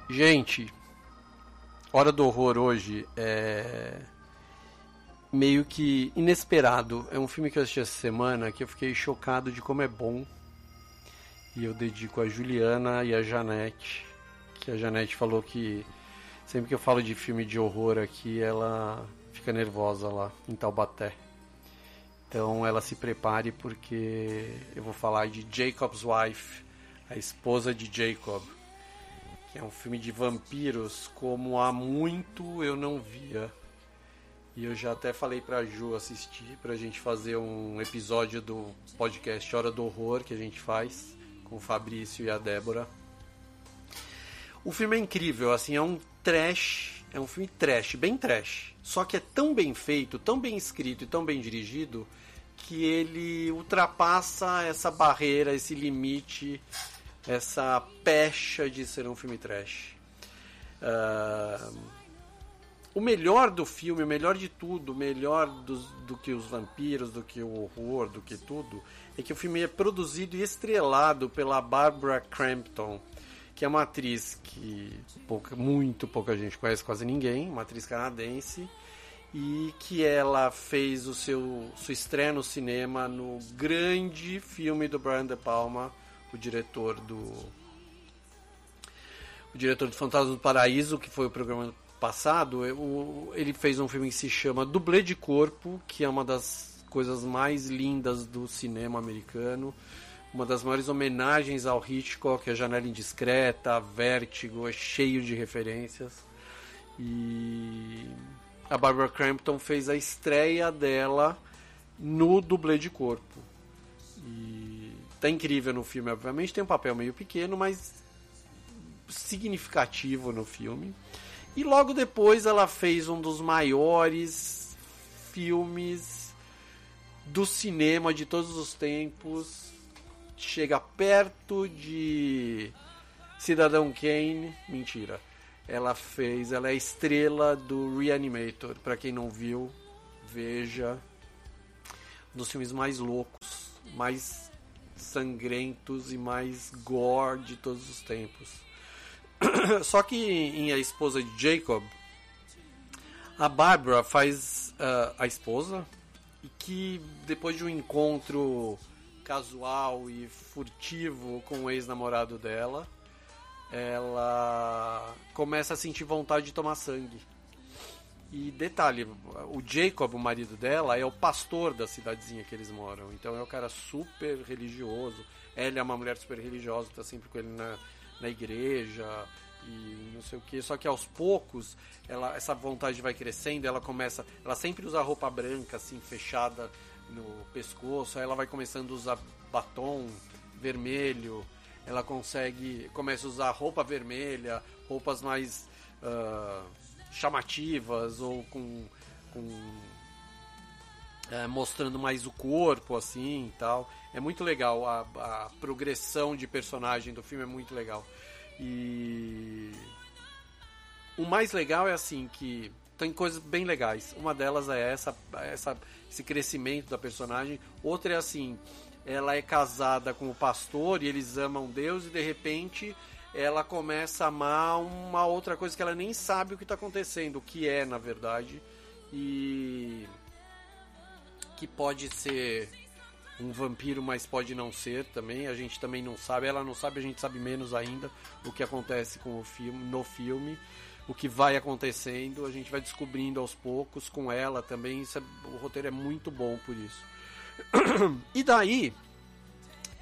Gente, Hora do Horror hoje é meio que inesperado. É um filme que eu assisti essa semana que eu fiquei chocado de como é bom. E eu dedico a Juliana e a Janete, que a Janete falou que sempre que eu falo de filme de horror aqui, ela fica nervosa lá em Taubaté. Então ela se prepare porque eu vou falar de Jacob's Wife, a esposa de Jacob, que é um filme de vampiros como há muito eu não via. E eu já até falei pra Ju assistir pra gente fazer um episódio do podcast Hora do Horror que a gente faz com o Fabrício e a Débora. O filme é incrível, assim, é um trash, é um filme trash, bem trash. Só que é tão bem feito, tão bem escrito e tão bem dirigido que ele ultrapassa essa barreira, esse limite, essa pecha de ser um filme trash. Ah, o melhor do filme, o melhor de tudo, o melhor dos, do que os vampiros, do que o horror, do que tudo, é que o filme é produzido e estrelado pela Barbara Crampton, que é uma atriz que pouca, muito pouca gente conhece, quase ninguém, uma atriz canadense, e que ela fez o seu sua estreia no cinema no grande filme do Brian De Palma, o diretor do o diretor do Fantasma do Paraíso, que foi o programa passado, ele fez um filme que se chama Dublê de Corpo, que é uma das coisas mais lindas do cinema americano, uma das maiores homenagens ao Hitchcock, a Janela Indiscreta, Vértigo, é cheio de referências. E a Barbara Crampton fez a estreia dela no dublê de corpo. E tá incrível no filme, obviamente, tem um papel meio pequeno, mas significativo no filme. E logo depois ela fez um dos maiores filmes do cinema de todos os tempos. Chega perto de Cidadão Kane. Mentira. Ela fez, ela é estrela do Reanimator. Para quem não viu, veja. Um dos filmes mais loucos, mais sangrentos e mais gore de todos os tempos. Só que em A Esposa de Jacob, a Barbara faz uh, a esposa e que depois de um encontro casual e furtivo com o ex-namorado dela, ela começa a sentir vontade de tomar sangue. E detalhe, o Jacob, o marido dela, é o pastor da cidadezinha que eles moram. Então é um cara super religioso. Ela é uma mulher super religiosa, tá sempre com ele na, na igreja e não sei o que. Só que aos poucos, ela, essa vontade vai crescendo, ela começa. Ela sempre usa roupa branca, assim, fechada no pescoço, aí ela vai começando a usar batom vermelho, ela consegue. começa a usar roupa vermelha, roupas mais uh, chamativas ou com. com é, mostrando mais o corpo assim e tal. É muito legal a, a progressão de personagem do filme é muito legal. E o mais legal é assim que tem coisas bem legais. Uma delas é essa, essa esse crescimento da personagem. Outra é assim, ela é casada com o pastor e eles amam Deus e de repente ela começa a amar uma outra coisa que ela nem sabe o que está acontecendo, o que é na verdade e que pode ser um vampiro, mas pode não ser também. A gente também não sabe. Ela não sabe, a gente sabe menos ainda o que acontece com o filme, no filme, o que vai acontecendo. A gente vai descobrindo aos poucos com ela também. É, o roteiro é muito bom por isso. e daí,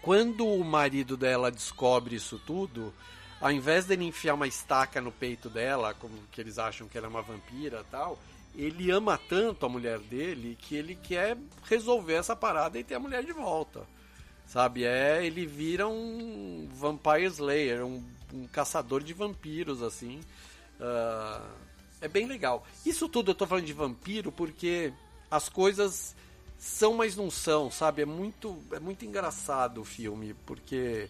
quando o marido dela descobre isso tudo, ao invés dele enfiar uma estaca no peito dela, como que eles acham que ela é uma vampira tal, ele ama tanto a mulher dele que ele quer resolver essa parada e ter a mulher de volta. Sabe? É, ele vira um Vampire Slayer, um, um caçador de vampiros, assim. Uh, é bem legal. Isso tudo eu tô falando de vampiro porque as coisas são, mas não são, sabe? É muito, é muito engraçado o filme, porque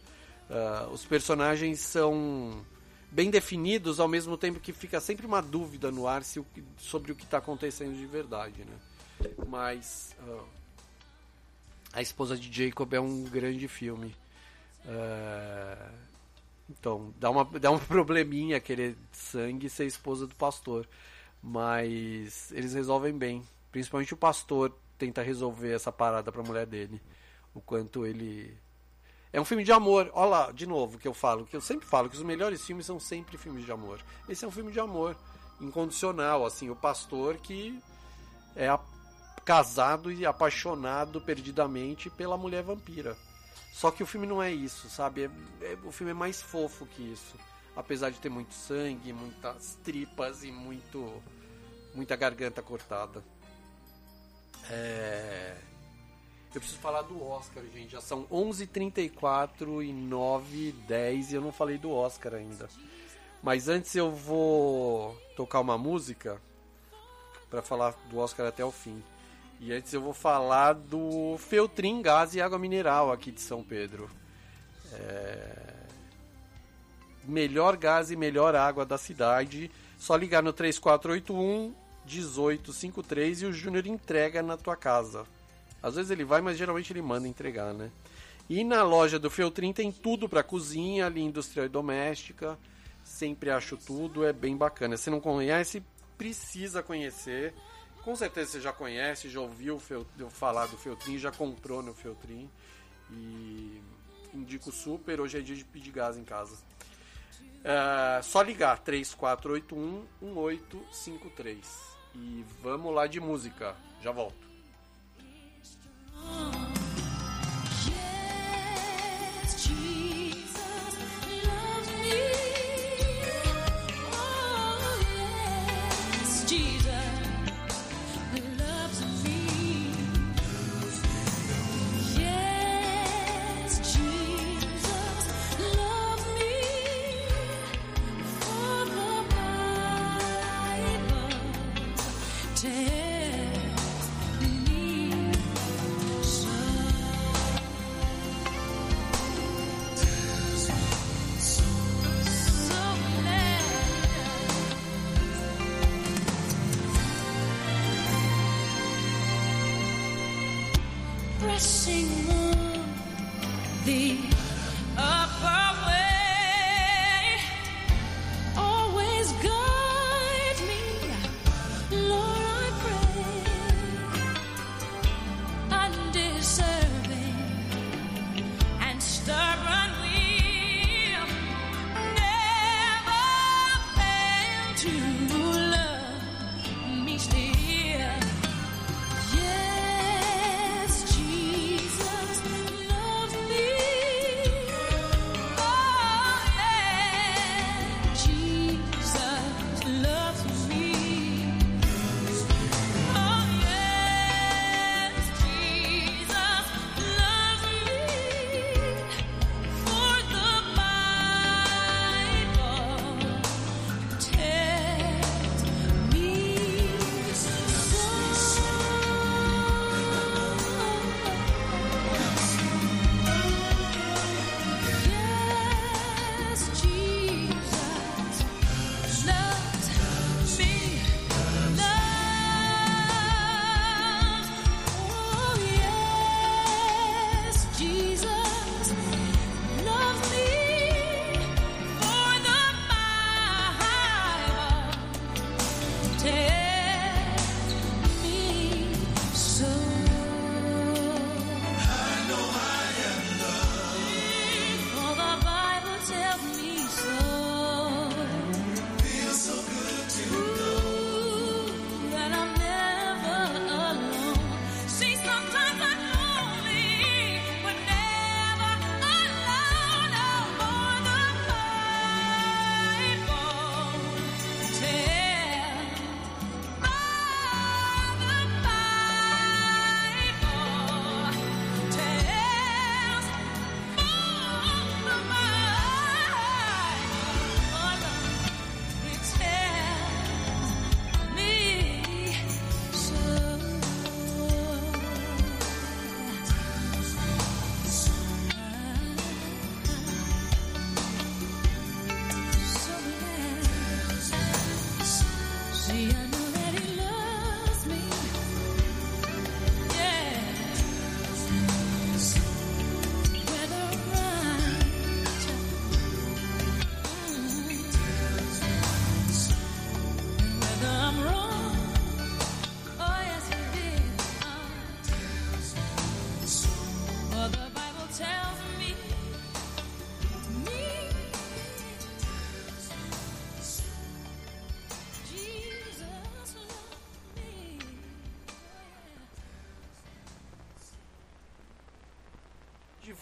uh, os personagens são bem definidos, ao mesmo tempo que fica sempre uma dúvida no ar se sobre o que está acontecendo de verdade, né? Mas uh, a esposa de Jacob é um grande filme. Uh, então dá uma dá um probleminha querer sangue e ser esposa do pastor, mas eles resolvem bem. Principalmente o pastor tenta resolver essa parada para a mulher dele, o quanto ele é um filme de amor. Olha lá, de novo, que eu falo, que eu sempre falo que os melhores filmes são sempre filmes de amor. Esse é um filme de amor incondicional, assim, o pastor que é casado e apaixonado perdidamente pela mulher vampira. Só que o filme não é isso, sabe? É, é, o filme é mais fofo que isso. Apesar de ter muito sangue, muitas tripas e muito muita garganta cortada. É... Eu preciso falar do Oscar, gente. Já são 11h34 e 9 10 e eu não falei do Oscar ainda. Mas antes eu vou tocar uma música para falar do Oscar até o fim. E antes eu vou falar do Feltrin Gás e Água Mineral aqui de São Pedro. É... Melhor gás e melhor água da cidade. Só ligar no 3481 1853 e o Júnior entrega na tua casa. Às vezes ele vai, mas geralmente ele manda entregar, né? E na loja do Feltrin tem tudo para cozinha, linha industrial e doméstica. Sempre acho tudo, é bem bacana. Se não conhece, precisa conhecer. Com certeza você já conhece, já ouviu falar do Feltrin, já comprou no Feltrin. E indico super. Hoje é dia de pedir gás em casa. É, só ligar 3481 1853. E vamos lá de música. Já volto.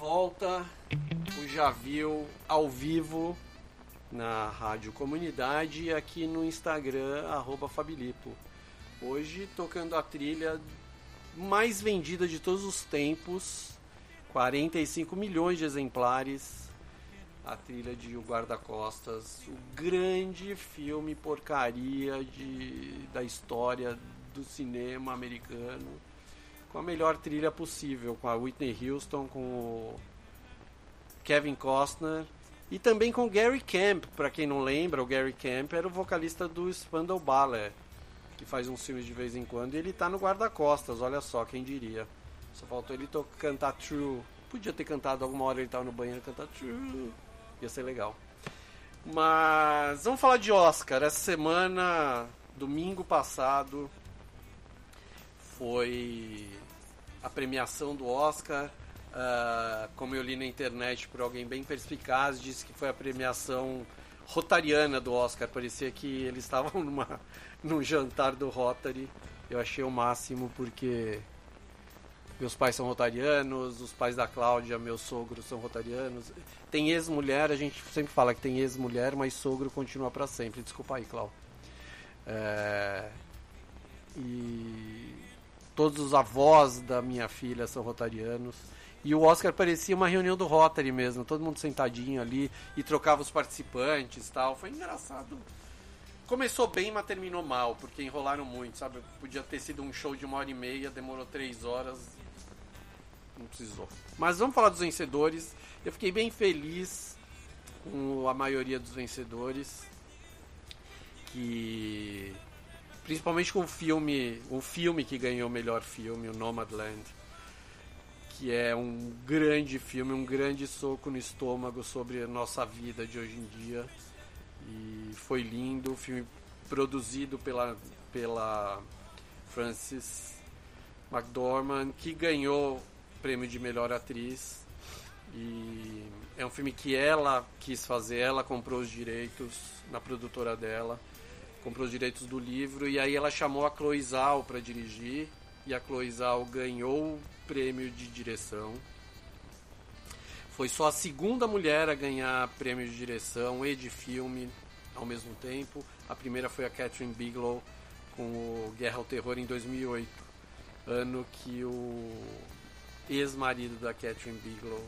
Volta, o Já Viu ao vivo na Rádio Comunidade e aqui no Instagram, Fabilipo. Hoje tocando a trilha mais vendida de todos os tempos, 45 milhões de exemplares, a trilha de O Guarda-Costas, o grande filme porcaria de, da história do cinema americano. Com a melhor trilha possível, com a Whitney Houston, com o Kevin Costner e também com o Gary Camp, para quem não lembra, o Gary Camp era o vocalista do Spandau Ballet, que faz uns filmes de vez em quando, e ele tá no guarda-costas, olha só, quem diria. Só faltou ele cantar True. Podia ter cantado alguma hora ele tava no banheiro cantar True. Ia ser legal. Mas vamos falar de Oscar. Essa semana, domingo passado, foi a premiação do Oscar. Ah, como eu li na internet por alguém bem perspicaz, disse que foi a premiação rotariana do Oscar. Parecia que eles estavam numa, num jantar do Rotary. Eu achei o máximo porque meus pais são rotarianos, os pais da Cláudia, meus sogros são rotarianos. Tem ex-mulher, a gente sempre fala que tem ex-mulher, mas sogro continua para sempre. Desculpa aí, Cláudio. É... E todos os avós da minha filha são rotarianos. E o Oscar parecia uma reunião do Rotary mesmo, todo mundo sentadinho ali e trocava os participantes tal. Foi engraçado. Começou bem, mas terminou mal, porque enrolaram muito, sabe? Podia ter sido um show de uma hora e meia, demorou três horas. Não precisou. Mas vamos falar dos vencedores. Eu fiquei bem feliz com a maioria dos vencedores. Que. Principalmente com o filme. O filme que ganhou o melhor filme, o Nomadland. Que é um grande filme, um grande soco no estômago sobre a nossa vida de hoje em dia. E foi lindo, o filme produzido pela, pela Frances McDormand, que ganhou o prêmio de melhor atriz. E é um filme que ela quis fazer, ela comprou os direitos na produtora dela, comprou os direitos do livro e aí ela chamou a Chloe Zhao para dirigir e a Chloe Zhao ganhou o prêmio de direção. Foi só a segunda mulher a ganhar prêmio de direção e de filme ao mesmo tempo. A primeira foi a Catherine Bigelow com o Guerra ao Terror em 2008, ano que o ex-marido da Catherine Bigelow,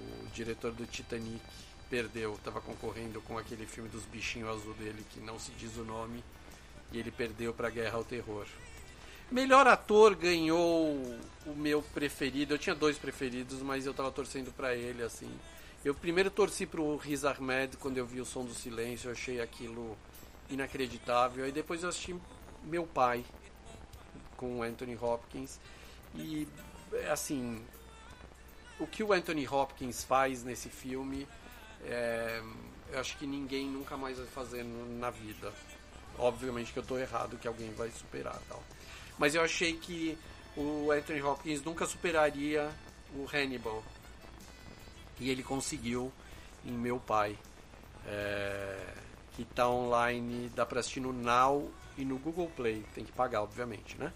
o diretor do Titanic, perdeu. Estava concorrendo com aquele filme dos bichinhos azul dele que não se diz o nome e ele perdeu para Guerra ao Terror. Melhor ator ganhou o meu preferido. Eu tinha dois preferidos, mas eu tava torcendo para ele assim. Eu primeiro torci pro Riz Ahmed quando eu vi o Som do Silêncio, eu achei aquilo inacreditável. Aí depois eu assisti Meu Pai com Anthony Hopkins e assim, o que o Anthony Hopkins faz nesse filme, é, eu acho que ninguém nunca mais vai fazer na vida. Obviamente que eu estou errado, que alguém vai superar tal. Mas eu achei que o Anthony Hopkins nunca superaria o Hannibal. E ele conseguiu em Meu Pai. É, que está online, dá para assistir no Now e no Google Play. Tem que pagar, obviamente, né?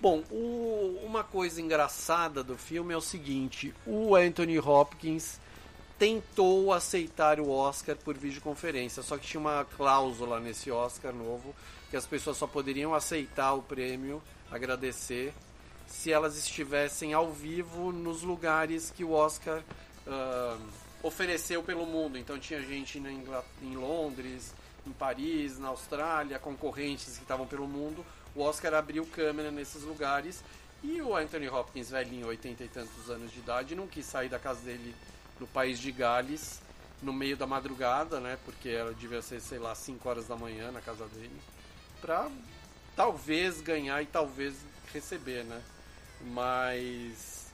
Bom, o- uma coisa engraçada do filme é o seguinte: o Anthony Hopkins tentou aceitar o Oscar por videoconferência, só que tinha uma cláusula nesse Oscar novo que as pessoas só poderiam aceitar o prêmio, agradecer, se elas estivessem ao vivo nos lugares que o Oscar ah, ofereceu pelo mundo. Então tinha gente em Londres, em Paris, na Austrália, concorrentes que estavam pelo mundo. O Oscar abriu câmera nesses lugares e o Anthony Hopkins, velhinho, 80 e tantos anos de idade, não quis sair da casa dele no país de Gales no meio da madrugada, né? Porque ela devia ser, sei lá, 5 horas da manhã na casa dele, pra talvez ganhar e talvez receber, né? Mas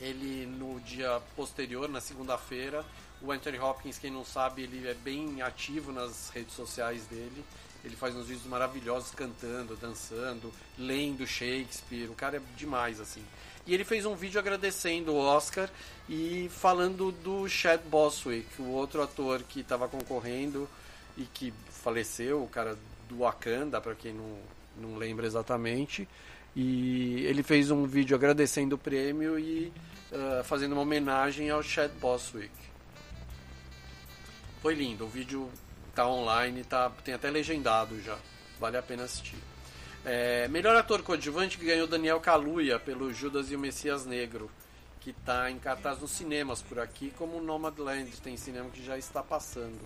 ele no dia posterior, na segunda-feira, o Anthony Hopkins, quem não sabe, ele é bem ativo nas redes sociais dele. Ele faz uns vídeos maravilhosos cantando, dançando, lendo Shakespeare. O cara é demais, assim. E ele fez um vídeo agradecendo o Oscar e falando do Chad Boswick, o outro ator que estava concorrendo e que faleceu, o cara do Wakanda, para quem não, não lembra exatamente. E ele fez um vídeo agradecendo o prêmio e ah, fazendo uma homenagem ao Chad Boswick. Foi lindo, o vídeo tá online, tá, tem até legendado já. Vale a pena assistir. É, melhor ator coadjuvante que ganhou Daniel Kaluuya pelo Judas e o Messias Negro, que está em cartaz nos cinemas por aqui, como Nomadland, tem cinema que já está passando.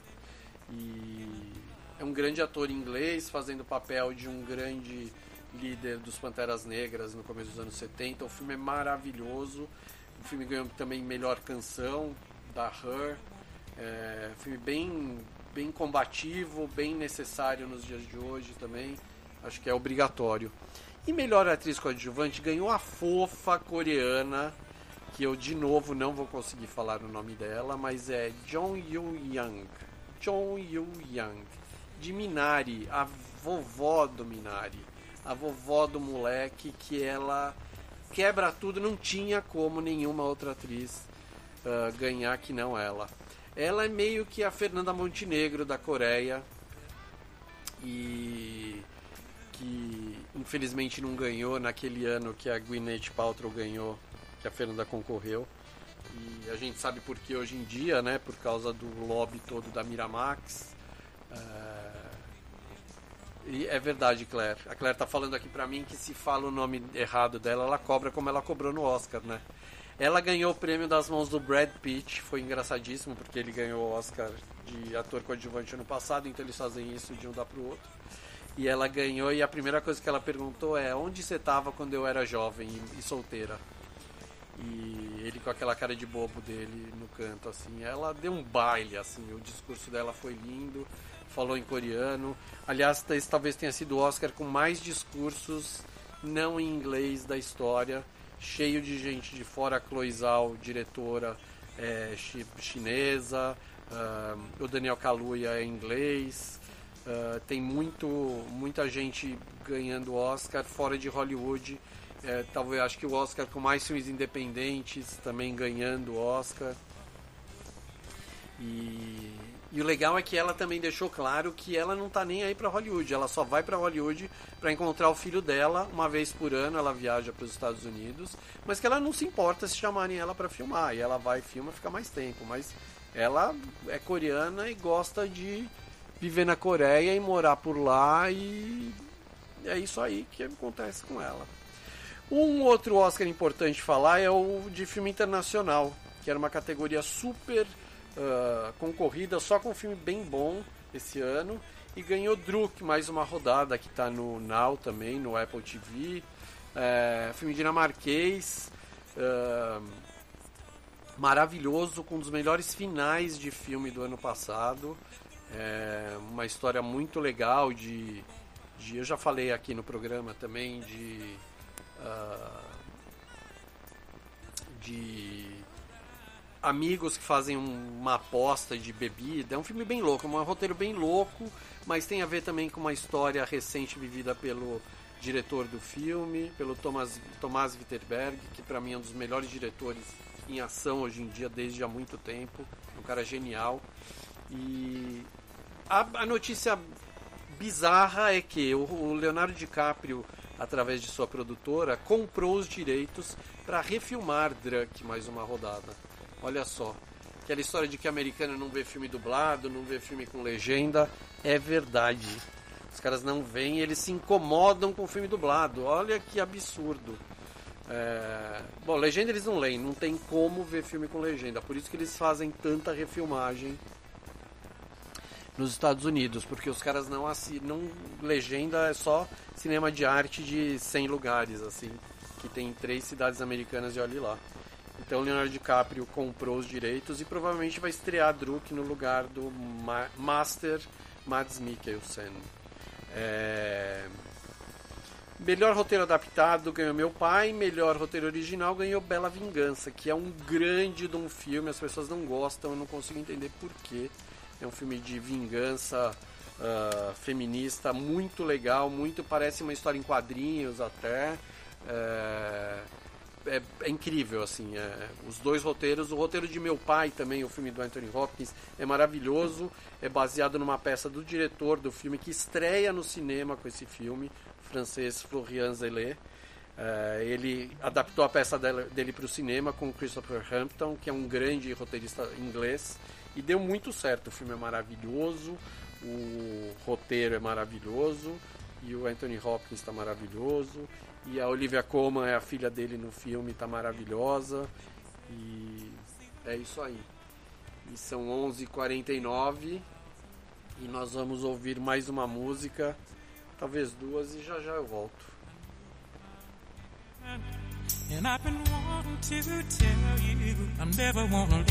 E é um grande ator inglês fazendo o papel de um grande líder dos Panteras Negras no começo dos anos 70. O filme é maravilhoso. O filme ganhou também melhor canção da Her. É, filme bem, bem combativo, bem necessário nos dias de hoje também. Acho que é obrigatório. E melhor atriz coadjuvante ganhou a fofa coreana, que eu de novo não vou conseguir falar o nome dela, mas é Jong Yoo Young. Jong Yoo Young. De Minari, a vovó do Minari. A vovó do moleque que ela quebra tudo, não tinha como nenhuma outra atriz uh, ganhar que não ela. Ela é meio que a Fernanda Montenegro da Coreia e que infelizmente não ganhou naquele ano que a Gwyneth Paltrow ganhou, que a Fernanda concorreu. E a gente sabe por que hoje em dia, né? Por causa do lobby todo da Miramax. Uh, e é verdade, Claire. A Claire tá falando aqui pra mim que se fala o nome errado dela, ela cobra como ela cobrou no Oscar, né? Ela ganhou o prêmio das mãos do Brad Pitt, foi engraçadíssimo porque ele ganhou o Oscar de ator coadjuvante ano passado, então eles fazem isso de um dá pro outro. E ela ganhou e a primeira coisa que ela perguntou é onde você estava quando eu era jovem e, solteira. E ele com aquela cara de bobo dele no canto assim, ela deu um baile assim, o discurso dela foi lindo, falou em coreano. Aliás, esse talvez tenha sido o Oscar com mais discursos não em inglês da história, cheio de gente de fora, Chloe Zhao, diretora é, chinesa, uh, o Daniel Kaluuya é inglês, Uh, tem muito, muita gente ganhando Oscar fora de Hollywood. É, talvez acho que o Oscar com mais filmes independentes também ganhando Oscar. E, e o legal é que ela também deixou claro que ela não tá nem aí para Hollywood. Ela só vai para Hollywood para encontrar o filho dela uma vez por ano. Ela viaja para os Estados Unidos, mas que ela não se importa se chamarem ela para filmar. E ela vai filma, fica mais tempo. Mas ela é coreana e gosta de viver na Coreia e morar por lá e é isso aí que acontece com ela. Um outro Oscar importante falar é o de filme internacional, que era uma categoria super uh, concorrida, só com um filme bem bom esse ano. E ganhou Druk, mais uma rodada que está no Now também, no Apple TV. É, filme dinamarquês, uh, maravilhoso, com um dos melhores finais de filme do ano passado. É uma história muito legal de, de, eu já falei aqui no programa também de uh, de amigos que fazem uma aposta de bebida. É um filme bem louco, é um roteiro bem louco, mas tem a ver também com uma história recente vivida pelo diretor do filme, pelo Thomas, Thomas Witterberg, que para mim é um dos melhores diretores em ação hoje em dia, desde há muito tempo. Um cara genial. E a, a notícia bizarra é que o, o Leonardo DiCaprio, através de sua produtora, comprou os direitos para refilmar Drunk mais uma rodada. Olha só. Aquela história de que americano não vê filme dublado, não vê filme com legenda, é verdade. Os caras não veem, eles se incomodam com o filme dublado. Olha que absurdo. É... Bom, legenda eles não leem, não tem como ver filme com legenda. Por isso que eles fazem tanta refilmagem nos Estados Unidos, porque os caras não assinam legenda, é só cinema de arte de 100 lugares, assim, que tem três cidades americanas e olhe lá. Então Leonardo DiCaprio comprou os direitos e provavelmente vai estrear Druk no lugar do Ma Master Mads Mikkelsen. É... Melhor roteiro adaptado ganhou Meu Pai, melhor roteiro original ganhou Bela Vingança, que é um grande de um filme, as pessoas não gostam, eu não consigo entender porquê. É um filme de vingança uh, feminista muito legal, muito parece uma história em quadrinhos até. É, é, é incrível, assim. É, os dois roteiros, o roteiro de Meu Pai também, o filme do Anthony Hopkins, é maravilhoso. É baseado numa peça do diretor do filme que estreia no cinema com esse filme, francês Florian Zeller. É, ele adaptou a peça dele para o cinema com Christopher Hampton, que é um grande roteirista inglês. E deu muito certo. O filme é maravilhoso, o roteiro é maravilhoso, e o Anthony Hopkins está maravilhoso, e a Olivia Colman é a filha dele no filme, está maravilhosa. E é isso aí. E são 11h49 e nós vamos ouvir mais uma música, talvez duas, e já já eu volto. And I've been wanting to tell you, never let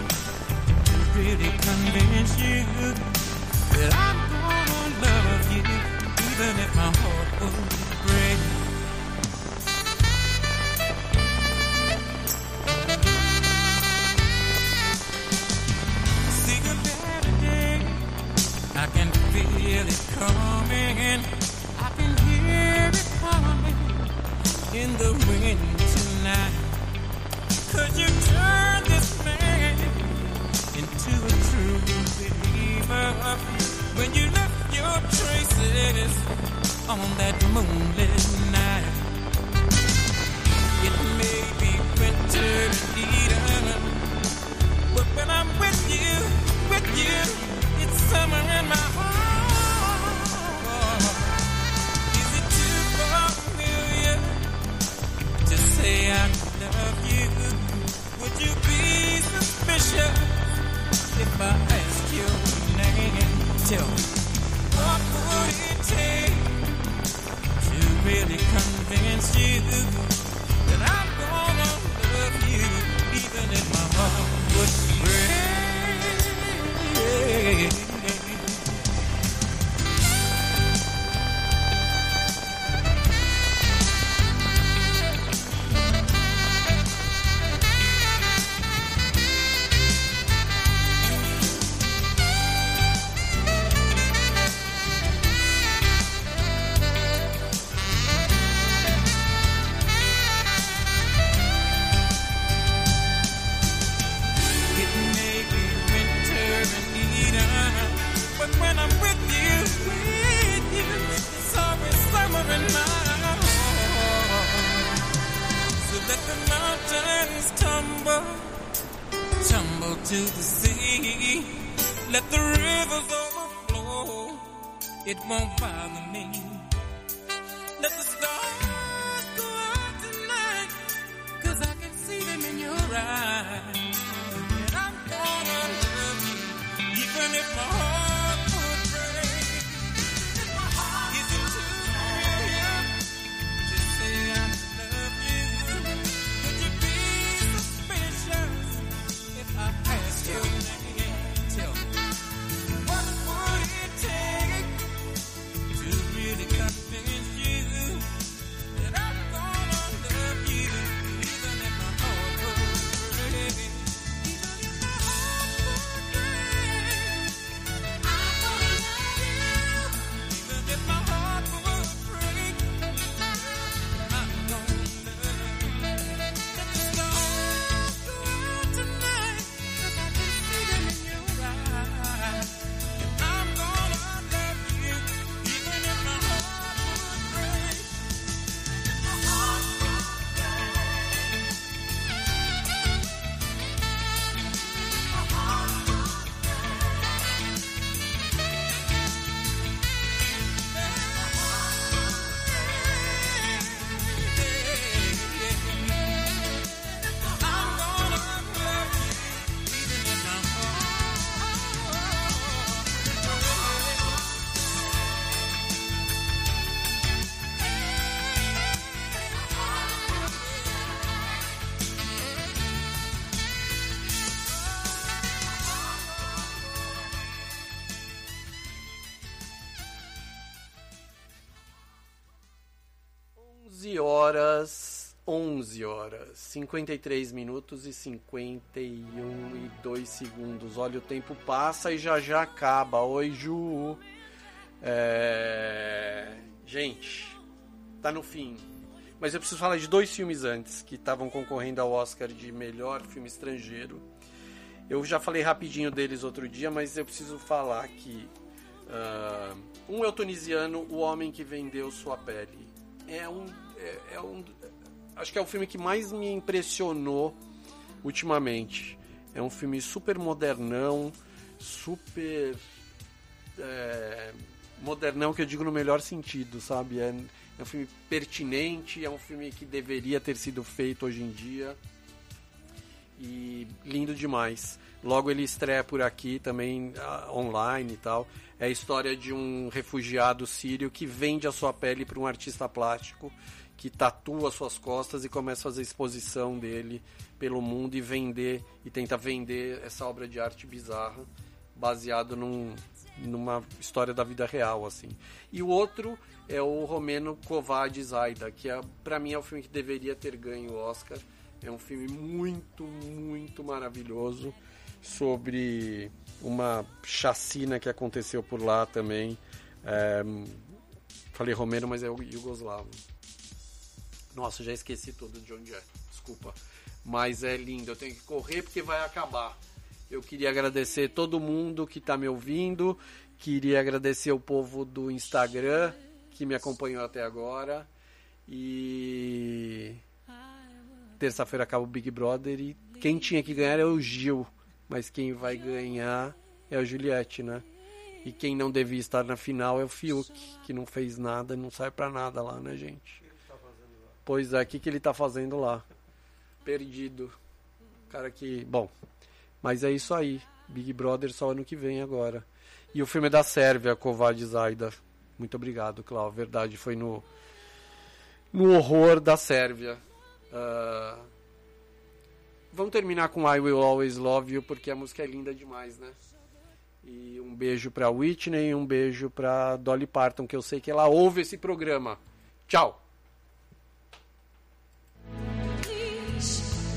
really convince you that I'm gonna love you, even if my heart would break? See a better day. I can feel it coming. I can hear it coming in the wind tonight. Could you turn into a true believer when you left your traces on that moonlit night? It may be winter in Eden, but when I'm with you, with you, it's summer in my heart. Tell what would it take to really convince you horas, 11 horas, 53 minutos e 51 e 2 segundos. Olha, o tempo passa e já já acaba. Oi, Ju. É... Gente, tá no fim. Mas eu preciso falar de dois filmes antes que estavam concorrendo ao Oscar de melhor filme estrangeiro. Eu já falei rapidinho deles outro dia, mas eu preciso falar que ah, um é o tunisiano, o homem que vendeu sua pele. É um, é, é um, acho que é o filme que mais me impressionou ultimamente. É um filme super modernão, super. É, modernão que eu digo no melhor sentido, sabe? É, é um filme pertinente, é um filme que deveria ter sido feito hoje em dia. E lindo demais. Logo ele estreia por aqui também online e tal. É a história de um refugiado sírio que vende a sua pele para um artista plástico que tatua suas costas e começa a fazer exposição dele pelo mundo e vender e tenta vender essa obra de arte bizarra baseado num, numa história da vida real assim. E o outro é o romeno Kovad Zaida, que é, para mim é o filme que deveria ter ganho o Oscar. É um filme muito, muito maravilhoso sobre uma chacina que aconteceu por lá também. É, falei romeno, mas é o Yugoslavo. Nossa, já esqueci tudo de onde é. Desculpa. Mas é lindo. Eu tenho que correr porque vai acabar. Eu queria agradecer todo mundo que está me ouvindo. Queria agradecer o povo do Instagram que me acompanhou até agora. E terça-feira acaba o Big Brother e quem tinha que ganhar é o Gil, mas quem vai ganhar é o Juliette, né? E quem não devia estar na final é o Fiuk, que não fez nada, não sai pra nada lá, né, gente? Pois é, o que, que ele tá fazendo lá? Perdido. Cara que. Bom, mas é isso aí. Big Brother só ano que vem agora. E o filme é da Sérvia, Kovad Zaida. Muito obrigado, Cláudio. Verdade, foi no. No horror da Sérvia. Uh, vamos terminar com I Will Always Love You, porque a música é linda demais, né? E um beijo pra Whitney e um beijo pra Dolly Parton, que eu sei que ela ouve esse programa. Tchau!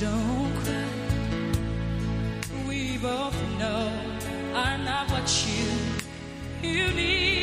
Don't cry. We both know I'm not what you you need.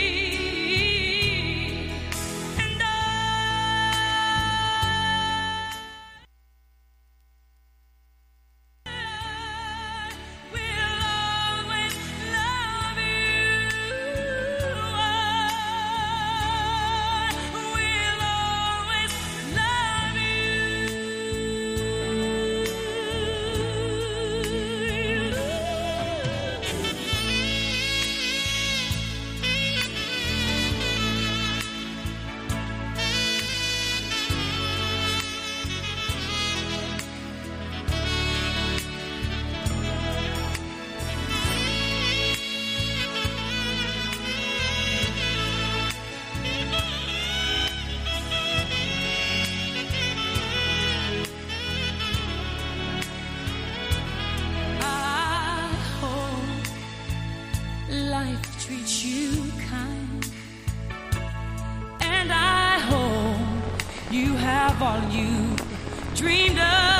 All you dreamed of,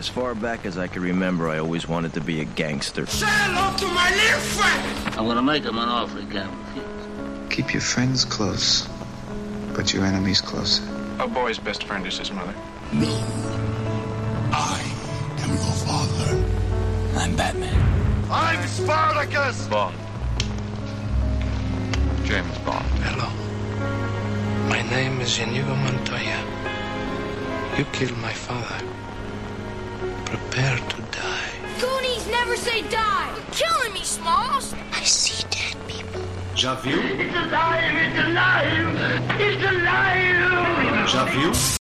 As far back as I can remember, I always wanted to be a gangster. Say hello to my little friend. I'm gonna make him an offer he can't refuse. Keep your friends close, but your enemies closer. A boy's best friend is his mother. No. I am your father. I'm Batman. I'm Spartacus. Bond. James Bond. Hello. My name is Inigo Montoya. You killed my father. Prepare to die. Goonies never say die. You're killing me, Smalls. I see dead people. Já viu? It's alive, it's alive, it's alive. Já viu?